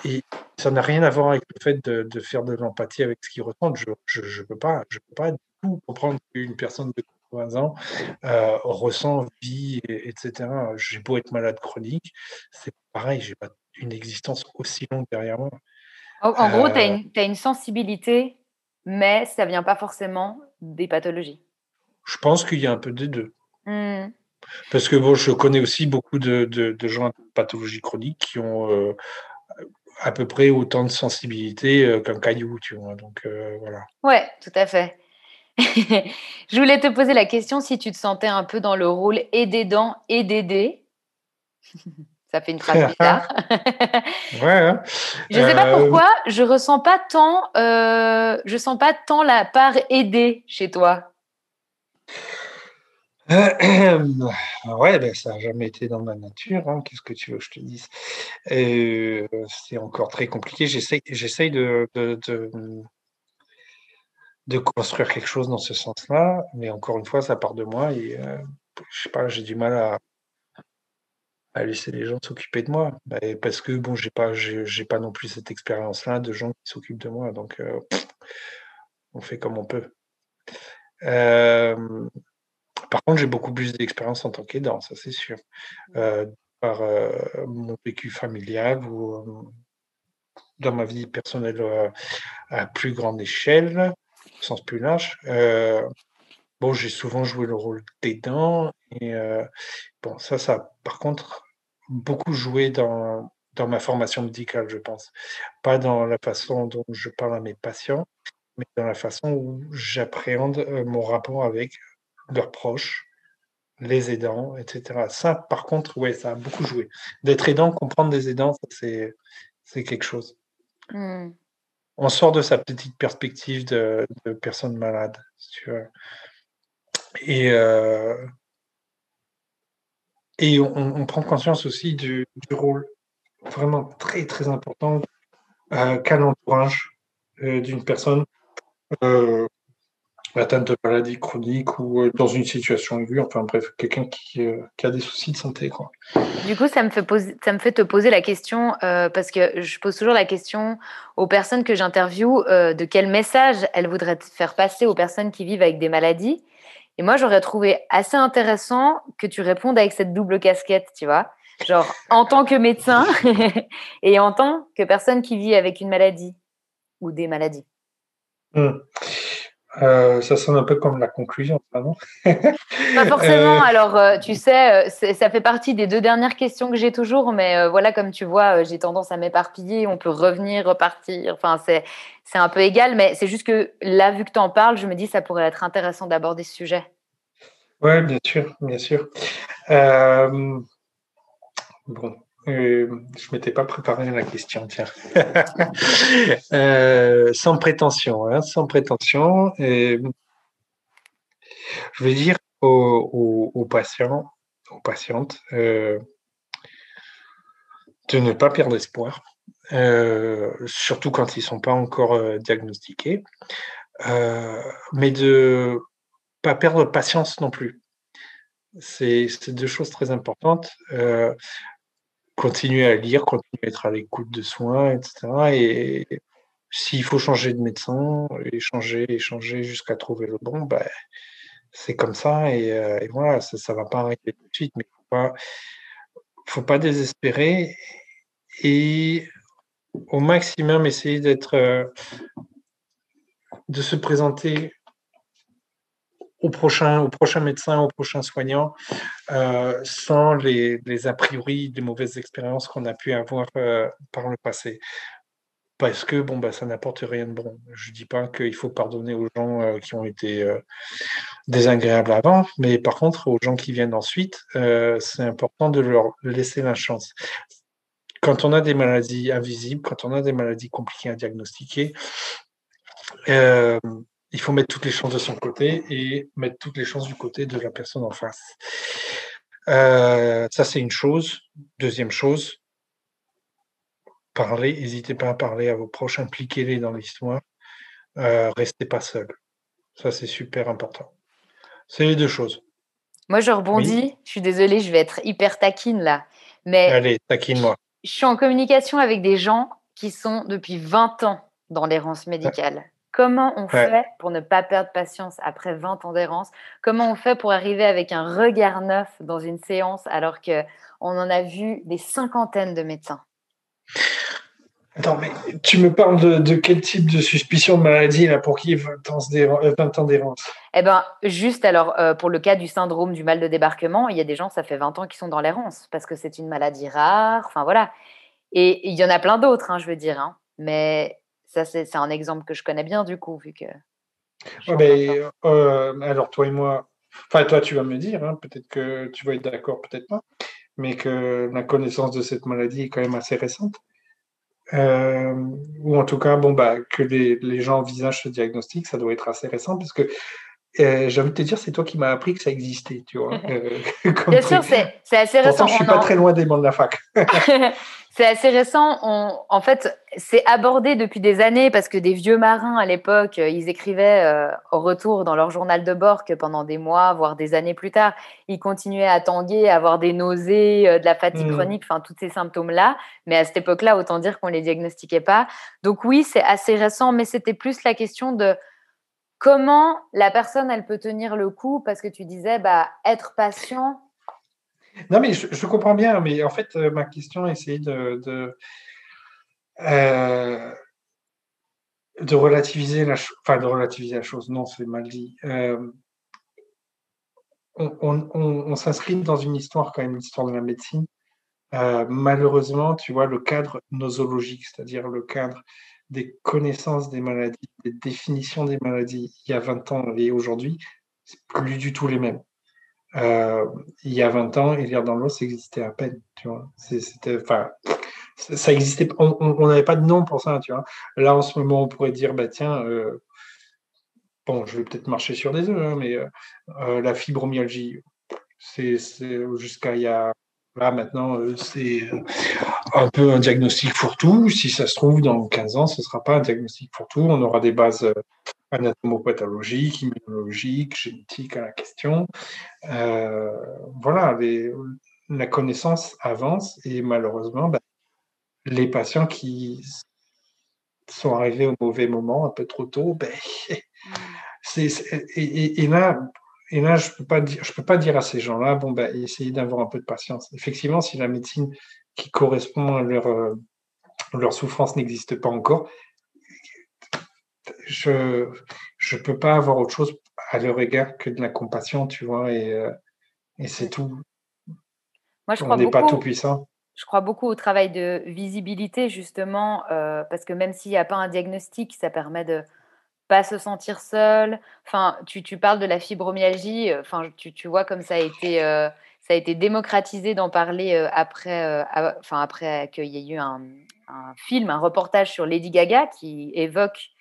et ça n'a rien à voir avec le fait de, faire de l'empathie avec ce qu'ils ressentent. Je ne peux, pas, je peux pas du tout comprendre qu'une personne de 80 ans ressent, vit, etc. J'ai beau être malade chronique, c'est pareil, j'ai pas une existence aussi longue derrière moi. En, gros, tu as, une sensibilité, mais ça vient pas forcément des pathologies. Je pense qu'il y a un peu des deux. Mmh. Parce que bon, je connais aussi beaucoup de, de, gens avec pathologie chronique qui ont euh, à peu près autant de sensibilité euh, qu'un caillou, tu vois. Donc euh, voilà. Ouais, tout à fait. je voulais te poser la question si tu te sentais un peu dans le rôle et des dents et d'aider. Ça fait une phrase bizarre. ouais. Hein. Je ne sais pas euh, pourquoi, je ressens pas tant, euh, je sens pas tant la part aidée chez toi. ouais, ben, ça n'a jamais été dans ma nature. Hein. Qu'est-ce que tu veux que je te dise? Euh, C'est encore très compliqué. J'essaye de, de, de, construire quelque chose dans ce sens-là, mais encore une fois, ça part de moi et je sais pas, j'ai du mal à, à laisser les gens s'occuper de moi. Bah, parce que bon, j'ai pas, j'ai pas non plus cette expérience-là de gens qui s'occupent de moi. Donc, euh, on fait comme on peut. Euh, par contre, j'ai beaucoup plus d'expérience en tant qu'aidant, ça c'est sûr. Euh, par mon vécu familial ou dans ma vie personnelle à plus grande échelle, au sens plus large. Bon, j'ai souvent joué le rôle d'aidant et bon, ça, ça par contre beaucoup joué dans, dans ma formation médicale, je pense. Pas dans la façon dont je parle à mes patients, mais dans la façon où j'appréhende mon rapport avec leurs proches, les aidants, etc. Ça, par contre, ouais, ça a beaucoup joué. D'être aidant, comprendre des aidants, c'est, c'est quelque chose. Mmh. On sort de sa petite perspective de, personne malade, tu. Et, euh, et on, prend conscience aussi du, rôle vraiment très très important euh, qu'a l'entourage euh, d'une personne atteinte de maladie chronique ou euh, dans une situation aiguë, enfin bref, quelqu'un qui, euh, a des soucis de santé. Du coup, ça me fait, te poser la question, euh, parce que je pose toujours la question aux personnes que j'interviewe, de quel message elles voudraient faire passer aux personnes qui vivent avec des maladies. Et moi, j'aurais trouvé assez intéressant que tu répondes avec cette double casquette, tu vois. Genre, en tant que médecin et en tant que personne qui vit avec une maladie ou des maladies. Mmh. Euh, ça sonne un peu comme la conclusion, non? Pas forcément. Euh, Alors, euh, tu sais, ça fait partie des deux dernières questions que j'ai toujours, mais voilà, comme tu vois, j'ai tendance à m'éparpiller. On peut revenir, repartir. Enfin, c'est c'est un peu égal, mais c'est juste que là, vu que tu en parles, je me dis ça pourrait être intéressant d'aborder ce sujet. Oui, bien sûr, bien sûr. bon, euh, je ne m'étais pas préparé à la question, tiens. Euh, sans prétention, hein, sans prétention. je vais dire aux, patients, aux patientes, euh, de ne pas perdre espoir, surtout quand ils ne sont pas encore diagnostiqués, mais de pas perdre patience non plus. C'est deux choses très importantes continuer à lire, continuer à être à l'écoute de soins, etc. Et s'il faut changer de médecin, échanger, échanger jusqu'à trouver le bon, ben, c'est comme ça. Et, euh, voilà, ça ne va pas arrêter tout de suite, mais il ne faut pas, faut pas désespérer. Et au maximum, essayer d'être, euh, de se présenter au prochain, au prochain médecin, au prochain soignant, euh, sans les, a priori, les mauvaises expériences qu'on a pu avoir euh, par le passé. Parce que bon, bah, ça n'apporte rien de bon. Je ne dis pas qu'il faut pardonner aux gens euh, qui ont été désagréables avant, mais par contre, aux gens qui viennent ensuite, c'est important de leur laisser la chance. Quand on a des maladies invisibles, quand on a des maladies compliquées à diagnostiquer, il faut mettre toutes les chances de son côté et mettre toutes les chances du côté de la personne en face. Euh, ça, c'est une chose. Deuxième chose, parlez, n'hésitez pas à parler à vos proches, impliquez-les dans l'histoire, euh, restez pas seul. Ça, c'est super important. C'est les deux choses. Moi, je rebondis. Je suis désolée, je vais être hyper taquine là. Mais Allez, taquine-moi. Je suis en communication avec des gens qui sont depuis 20 ans dans l'errance médicale. Comment on fait pour ne pas perdre patience après 20 ans d'errance? Comment on fait pour arriver avec un regard neuf dans une séance alors qu'on en a vu des cinquantaines de médecins? Attends, mais tu me parles de, quel type de suspicion de maladie là, pour qui 20 ans d'errance? Eh bien, juste alors, euh, pour le cas du syndrome du mal de débarquement, il y a des gens, ça fait 20 ans qui sont dans l'errance parce que c'est une maladie rare, enfin voilà. Et il y en a plein d'autres, hein, je veux dire. Hein. Mais ça, c'est un exemple que je connais bien, du coup, vu que. Euh, alors, toi et moi, enfin, toi, tu vas me dire, hein, peut-être que tu vas être d'accord, peut-être pas, mais que la connaissance de cette maladie est quand même assez récente. Euh, ou en tout cas, bon, bah, que les, les, gens envisagent ce diagnostic, ça doit être assez récent, parce que euh, j'ai envie de te dire, c'est toi qui m'as appris que ça existait, tu vois. Bien sûr, c'est assez récent. je suis pas très loin des bancs de la fac. C'est assez récent. en fait, c'est abordé depuis des années parce que des vieux marins à l'époque, euh, ils écrivaient euh, au retour dans leur journal de bord que pendant des mois, voire des années plus tard, ils continuaient à tanguer, à avoir des nausées, euh, de la fatigue mmh. chronique, enfin tous ces symptômes-là. Mais à cette époque-là, autant dire qu'on les diagnostiquait pas. Donc oui, c'est assez récent, mais c'était plus la question de comment la personne elle peut tenir le coup parce que tu disais bah être patient? Non, mais je, comprends bien, mais en fait, euh, ma question est de, de, euh, relativiser la chose. Enfin, de relativiser la chose, non, c'est mal dit. Euh, on, s'inscrit dans une histoire, quand même, l'histoire de la médecine. malheureusement, tu vois, le cadre nosologique, c'est-à-dire le cadre des connaissances des maladies, des définitions des maladies il y a 20 ans et aujourd'hui, c'est plus du tout les mêmes. Euh, il y a 20 ans, lire dans l'os existait à peine. Tu vois, c'était, enfin, ça existait, on n'avait pas de nom pour ça, tu vois. Là, en ce moment, on pourrait dire, bah tiens, euh, bon, je vais peut-être marcher sur des œufs, hein, mais la fibromyalgie, c'est jusqu'à il y a Là, maintenant, c'est un peu un diagnostic fourre-tout. Si ça se trouve, dans 15 ans, ce ne sera pas un diagnostic fourre-tout. On aura des bases anatomopathologiques, immunologiques, génétiques à la question. Euh, voilà, la connaissance avance et malheureusement, ben, les patients qui sont arrivés au mauvais moment, un peu trop tôt, ben, c'est, et, là, et là, je ne peux, pas dire, peux pas dire à ces gens-là, bon, ben, essayez d'avoir un peu de patience. Effectivement, si la médecine qui correspond à leur, euh, leur souffrance n'existe pas encore, je ne peux pas avoir autre chose à leur égard que de la compassion, tu vois, et, euh, et c'est tout. Moi, je On n'est pas tout puissant. Je crois beaucoup au travail de visibilité, justement, euh, parce que même s'il n'y a pas un diagnostic, ça permet de pas se sentir seul. Enfin, tu, tu parles de la fibromyalgie, enfin, tu, tu vois comme ça a été, ça a été démocratisé d'en parler après, enfin, après qu'il y ait eu un, film, un reportage sur Lady Gaga qui évoque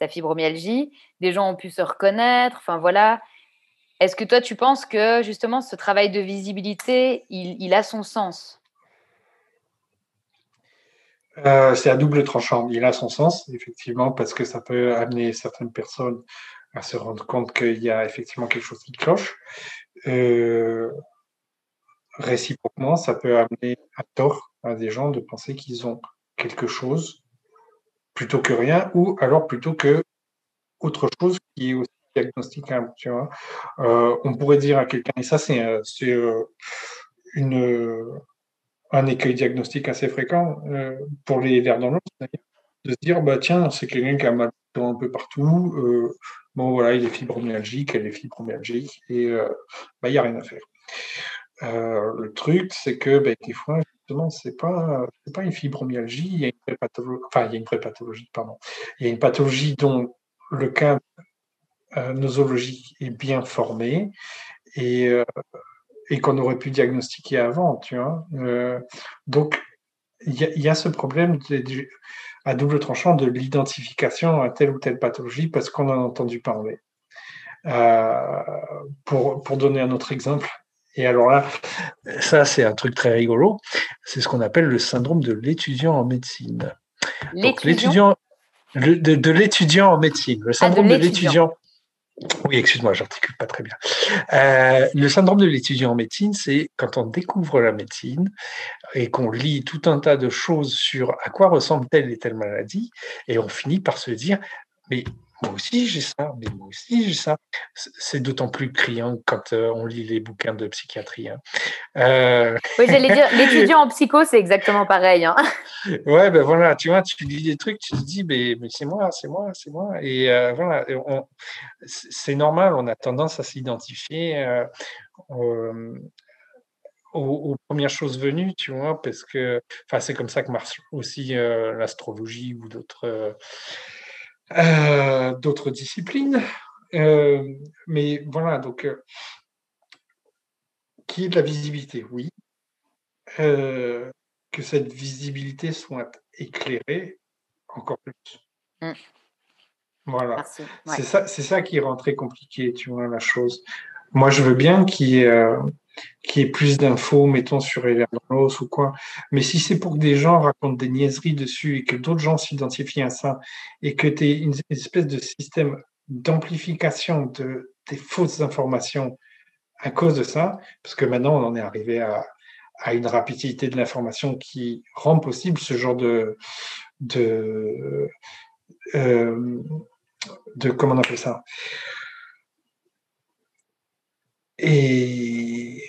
sa fibromyalgie. Des gens ont pu se reconnaître. Enfin, voilà. Est-ce que toi, tu penses que justement ce travail de visibilité, il, a son sens? Euh, C'est à double tranchant. Il a son sens, effectivement, parce que ça peut amener certaines personnes à se rendre compte qu'il y a effectivement quelque chose qui cloche. Euh, réciproquement, ça peut amener à tort à des gens de penser qu'ils ont quelque chose plutôt que rien, ou alors plutôt que autre chose qui est aussi vois. Euh, on pourrait dire à quelqu'un, et ça c'est euh, euh, une un écueil diagnostique assez fréquent pour les vers dans l'os, de se dire bah tiens c'est quelqu'un qui a mal un peu partout, bon voilà il est fibromyalgique, elle est fibromyalgique et bah il n'y a rien à faire. Le truc c'est que bah, des fois c'est pas, pas une fibromyalgie, il y a une vraie pathologie, enfin, il y a une vraie pathologie, pardon. Il y a une pathologie dont le cas euh, nosologique est bien formé et, euh, et qu'on aurait pu diagnostiquer avant, tu vois. Euh, donc, il y, a ce problème à double tranchant de l'identification à telle ou telle pathologie parce qu'on en a entendu parler. pour, pour donner un autre exemple, et alors là, ça c'est un truc très rigolo, c'est ce qu'on appelle le syndrome de l'étudiant en médecine. L'étudiant? de, l'étudiant en médecine, le ah, syndrome de l'étudiant. Oui, excuse-moi, j'articule pas très bien. Euh, le syndrome de l'étudiant en médecine, c'est quand on découvre la médecine et qu'on lit tout un tas de choses sur à quoi ressemble telle et telle maladie, et on finit par se dire, mais moi aussi j'ai ça, mais moi aussi j'ai ça. C'est d'autant plus criant quand euh, on lit les bouquins de psychiatrie. Hein. Euh, oui, j'allais dire, l'étudiant en psycho, c'est exactement pareil. Hein. Ouais, ben voilà, tu vois, tu lis des trucs, tu te dis, mais, mais c'est moi, c'est moi, c'est moi. Et euh, voilà, c'est normal, on a tendance à s'identifier aux, premières choses venues, tu vois, parce que c'est comme ça que marche aussi l'astrologie ou d'autres euh, d'autres disciplines. Euh, mais voilà, donc, euh, qui est de la visibilité Oui. que cette visibilité soit éclairée encore plus. Mmh. Voilà. C'est ça, c'est ça qui rend très compliqué, tu vois, la chose. Moi, je veux bien qu'il y ait qui ait plus d'infos, mettons, sur Evernote ou quoi. Mais si c'est pour que des gens racontent des niaiseries dessus et que d'autres gens s'identifient à ça et que tu aies une espèce de système d'amplification de, des fausses informations à cause de ça, parce que maintenant on en est arrivé à, à une rapidité de l'information qui rend possible ce genre de, de, euh, de comment on appelle ça? Et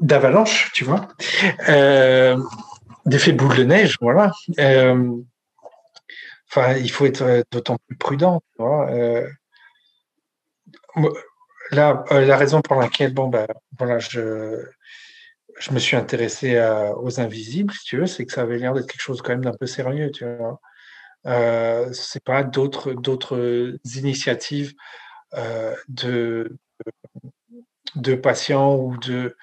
d'avalanche, tu vois, euh, d'effet boule de neige, voilà. Euh, il faut être d'autant plus prudent. Euh, la raison pour laquelle, bon, ben, voilà, je, me suis intéressé aux invisibles, si tu veux, c'est que ça avait l'air d'être quelque chose quand même d'un peu sérieux, tu vois. Euh, c'est pas d'autres d'autres initiatives de de patients ou de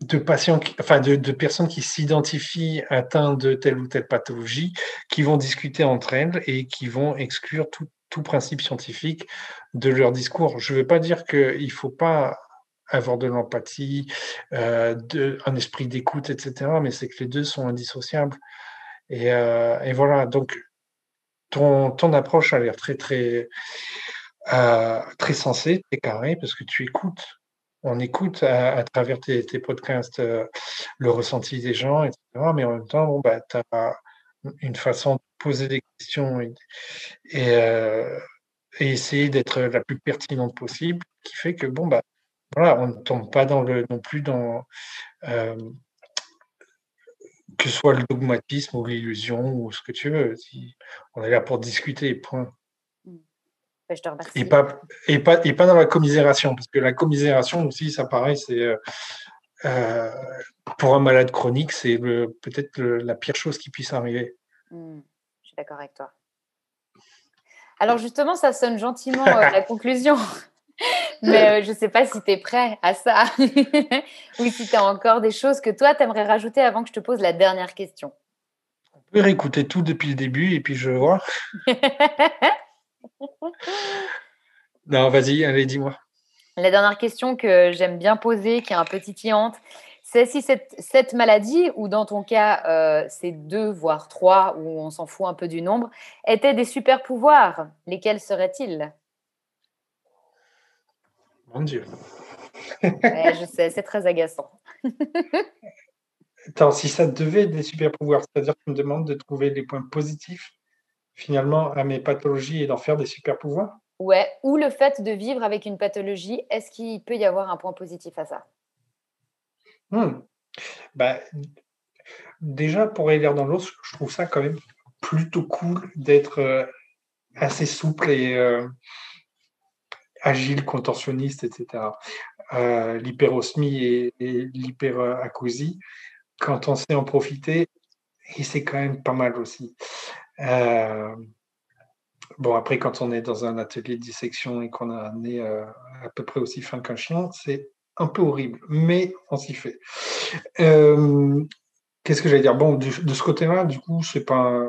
de patients, enfin de, personnes qui s'identifient atteintes de telle ou telle pathologie, qui vont discuter entre elles et qui vont exclure tout, principe scientifique de leur discours. Je ne veux pas dire qu'il ne faut pas avoir de l'empathie, euh, un esprit d'écoute, etc., mais c'est que les deux sont indissociables. Et, euh, voilà, donc ton, ton approche a l'air très, très, euh, très sensée, très carrée, parce que tu écoutes on écoute à, travers tes, podcasts euh, le ressenti des gens, etc. Mais en même temps, bah, tu as une façon de poser des questions et, euh, essayer d'être la plus pertinente possible, qui fait que bon, bah, on ne tombe pas dans le, non plus dans euh, que ce soit le dogmatisme ou l'illusion ou ce que tu veux. On est là pour discuter, point. Je te remercie. Et pas, et, pas, et pas dans la commisération, parce que la commisération aussi, ça paraît, c'est euh, euh, pour un malade chronique, c'est peut-être la pire chose qui puisse arriver. Mmh, je suis d'accord avec toi. Alors justement, ça sonne gentiment euh, la conclusion. Mais je ne sais pas si tu es prêt à ça ou si tu as encore des choses que toi, tu aimerais rajouter avant que je te pose la dernière question. On peut réécouter tout depuis le début et puis je vois. non, vas-y, allez, dis-moi. La dernière question que j'aime bien poser, qui est un peu titillante, c'est si cette, maladie, ou dans ton cas, euh, c'est deux, voire trois, ou on s'en fout un peu du nombre, étaient des super pouvoirs, lesquels seraient-ils? Mon Dieu. je sais, c'est très agaçant. Attends, si ça devait être des super pouvoirs, c'est-à-dire que tu me demandes de trouver des points positifs finalement à mes pathologies et d'en faire des super pouvoirs? Ouais, ou le fait de vivre avec une pathologie, est-ce qu'il peut y avoir un point positif à ça? Hmm. bah, Déjà, pour aller dans l'os, je trouve ça quand même plutôt cool d'être euh, assez souple et euh, agile, contentionniste, etc. Euh, l'hyperosmie et, et l'hyperacousie, quand on sait en profiter, et c'est quand même pas mal aussi. Euh, bon, après, quand on est dans un atelier de dissection et qu'on a un nez euh, à peu près aussi fin qu'un chien, c'est un peu horrible, mais on s'y fait. Euh, qu'est-ce que j'allais dire? Bon, de ce côté-là, du coup, c'est pas,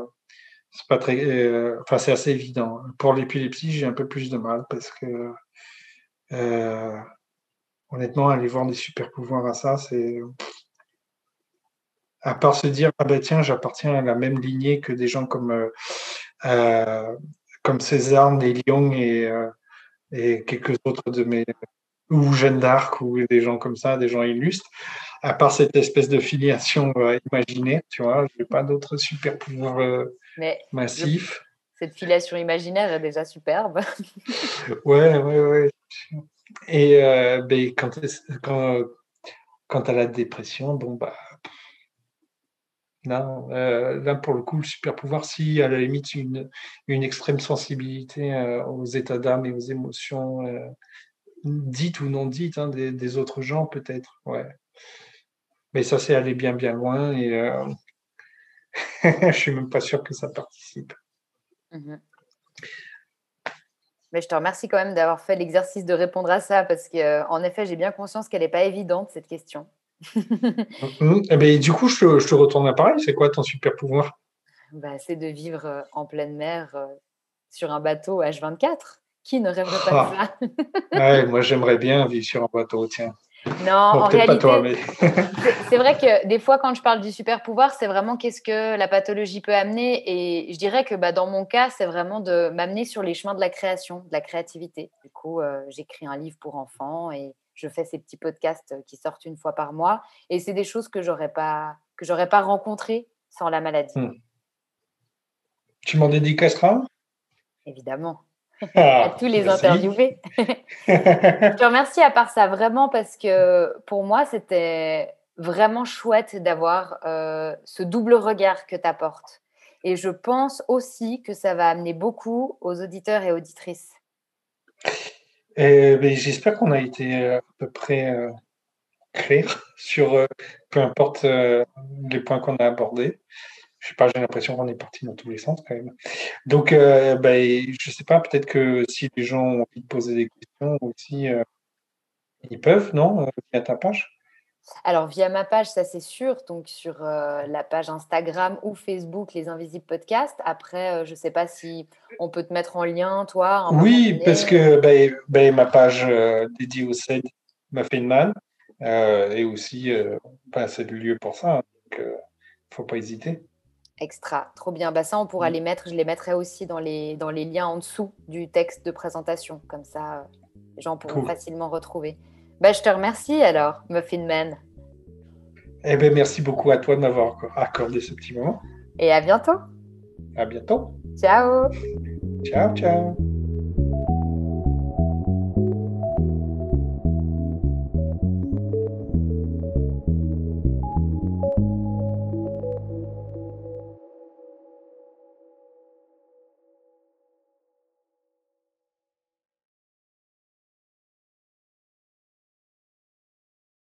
c'est pas très, enfin, c'est assez évident. Pour l'épilepsie, j'ai un peu plus de mal parce que, honnêtement, aller voir des super pouvoirs à ça, c'est à part se dire ah ben tiens j'appartiens à la même lignée que des gens comme euh, euh, comme César, Neil Young et, euh, et quelques autres de mes ou Jeanne d'Arc ou des gens comme ça, des gens illustres. À part cette espèce de filiation imaginaire, tu vois, je n'ai pas d'autres super pouvoirs massifs. cette filiation imaginaire est déjà superbe. ouais, ouais, ouais. Et ben, quand, quand, quand tu as la dépression, bon, bah, euh, là pour le coup, le super pouvoir, si à la limite une, une extrême sensibilité euh, aux états d'âme et aux émotions euh, dites ou non dites hein, des, autres gens, peut-être. Ouais. Mais ça, c'est aller bien bien loin et je suis même pas sûr que ça participe. Mmh Mais je te remercie quand même d'avoir fait l'exercice de répondre à ça parce qu'en effet, j'ai bien conscience qu'elle n'est pas évidente cette question. Mhm. Eh ben, du coup, je te, je te retourne à pareil. C'est quoi ton super pouvoir? Bah, C'est de vivre euh, en pleine mer euh, sur un bateau H24. Qui ne rêverait pas de ah. ça? Moi, j'aimerais bien vivre sur un bateau, tiens. Non, en réalité, c'est vrai que des fois, quand je parle du super pouvoir, c'est vraiment qu'est-ce que la pathologie peut amener. Et je dirais que bah, dans mon cas, c'est vraiment de m'amener sur les chemins de la création, de la créativité. Du coup, euh, j'écris un livre pour enfants et je fais ces petits podcasts qui sortent une fois par mois. Et c'est des choses que j'aurais pas que j'aurais pas rencontrées sans la maladie. Hmm. Tu m'en dédicaceras Évidemment. Ah, à tous les interviewés. je te remercie à part ça vraiment parce que pour moi, c'était vraiment chouette d'avoir euh, ce double regard que tu apportes. Et je pense aussi que ça va amener beaucoup aux auditeurs et auditrices. Ben, j'espère qu'on a été euh, à peu près euh, clair sur euh, peu importe les points qu'on a abordés. Je sais pas, j'ai l'impression qu'on est parti dans tous les sens quand même. Donc, ben, je sais pas, peut-être que si les gens ont envie de poser des questions aussi, ils peuvent, non, via ta page? Alors, via ma page, ça c'est sûr, donc sur euh, la page Instagram ou Facebook, Les Invisibles Podcasts. Après, euh, je ne sais pas si on peut te mettre en lien, toi. Oui, parce que ben, ben, ma page euh, dédiée au CED m'a fait une mal. et aussi, ben, c'est le lieu pour ça, hein, donc il ne faut pas hésiter. Extra, trop bien. Bah, ça, on pourra mm. les mettre, je les mettrai aussi dans les, dans les liens en dessous du texte de présentation. Comme ça, les gens pourront facilement retrouver. Bah, je te remercie alors, Muffin Man. Eh bien, merci beaucoup à toi de m'avoir accordé ce petit moment. Et à bientôt. À bientôt. Ciao. Ciao, ciao.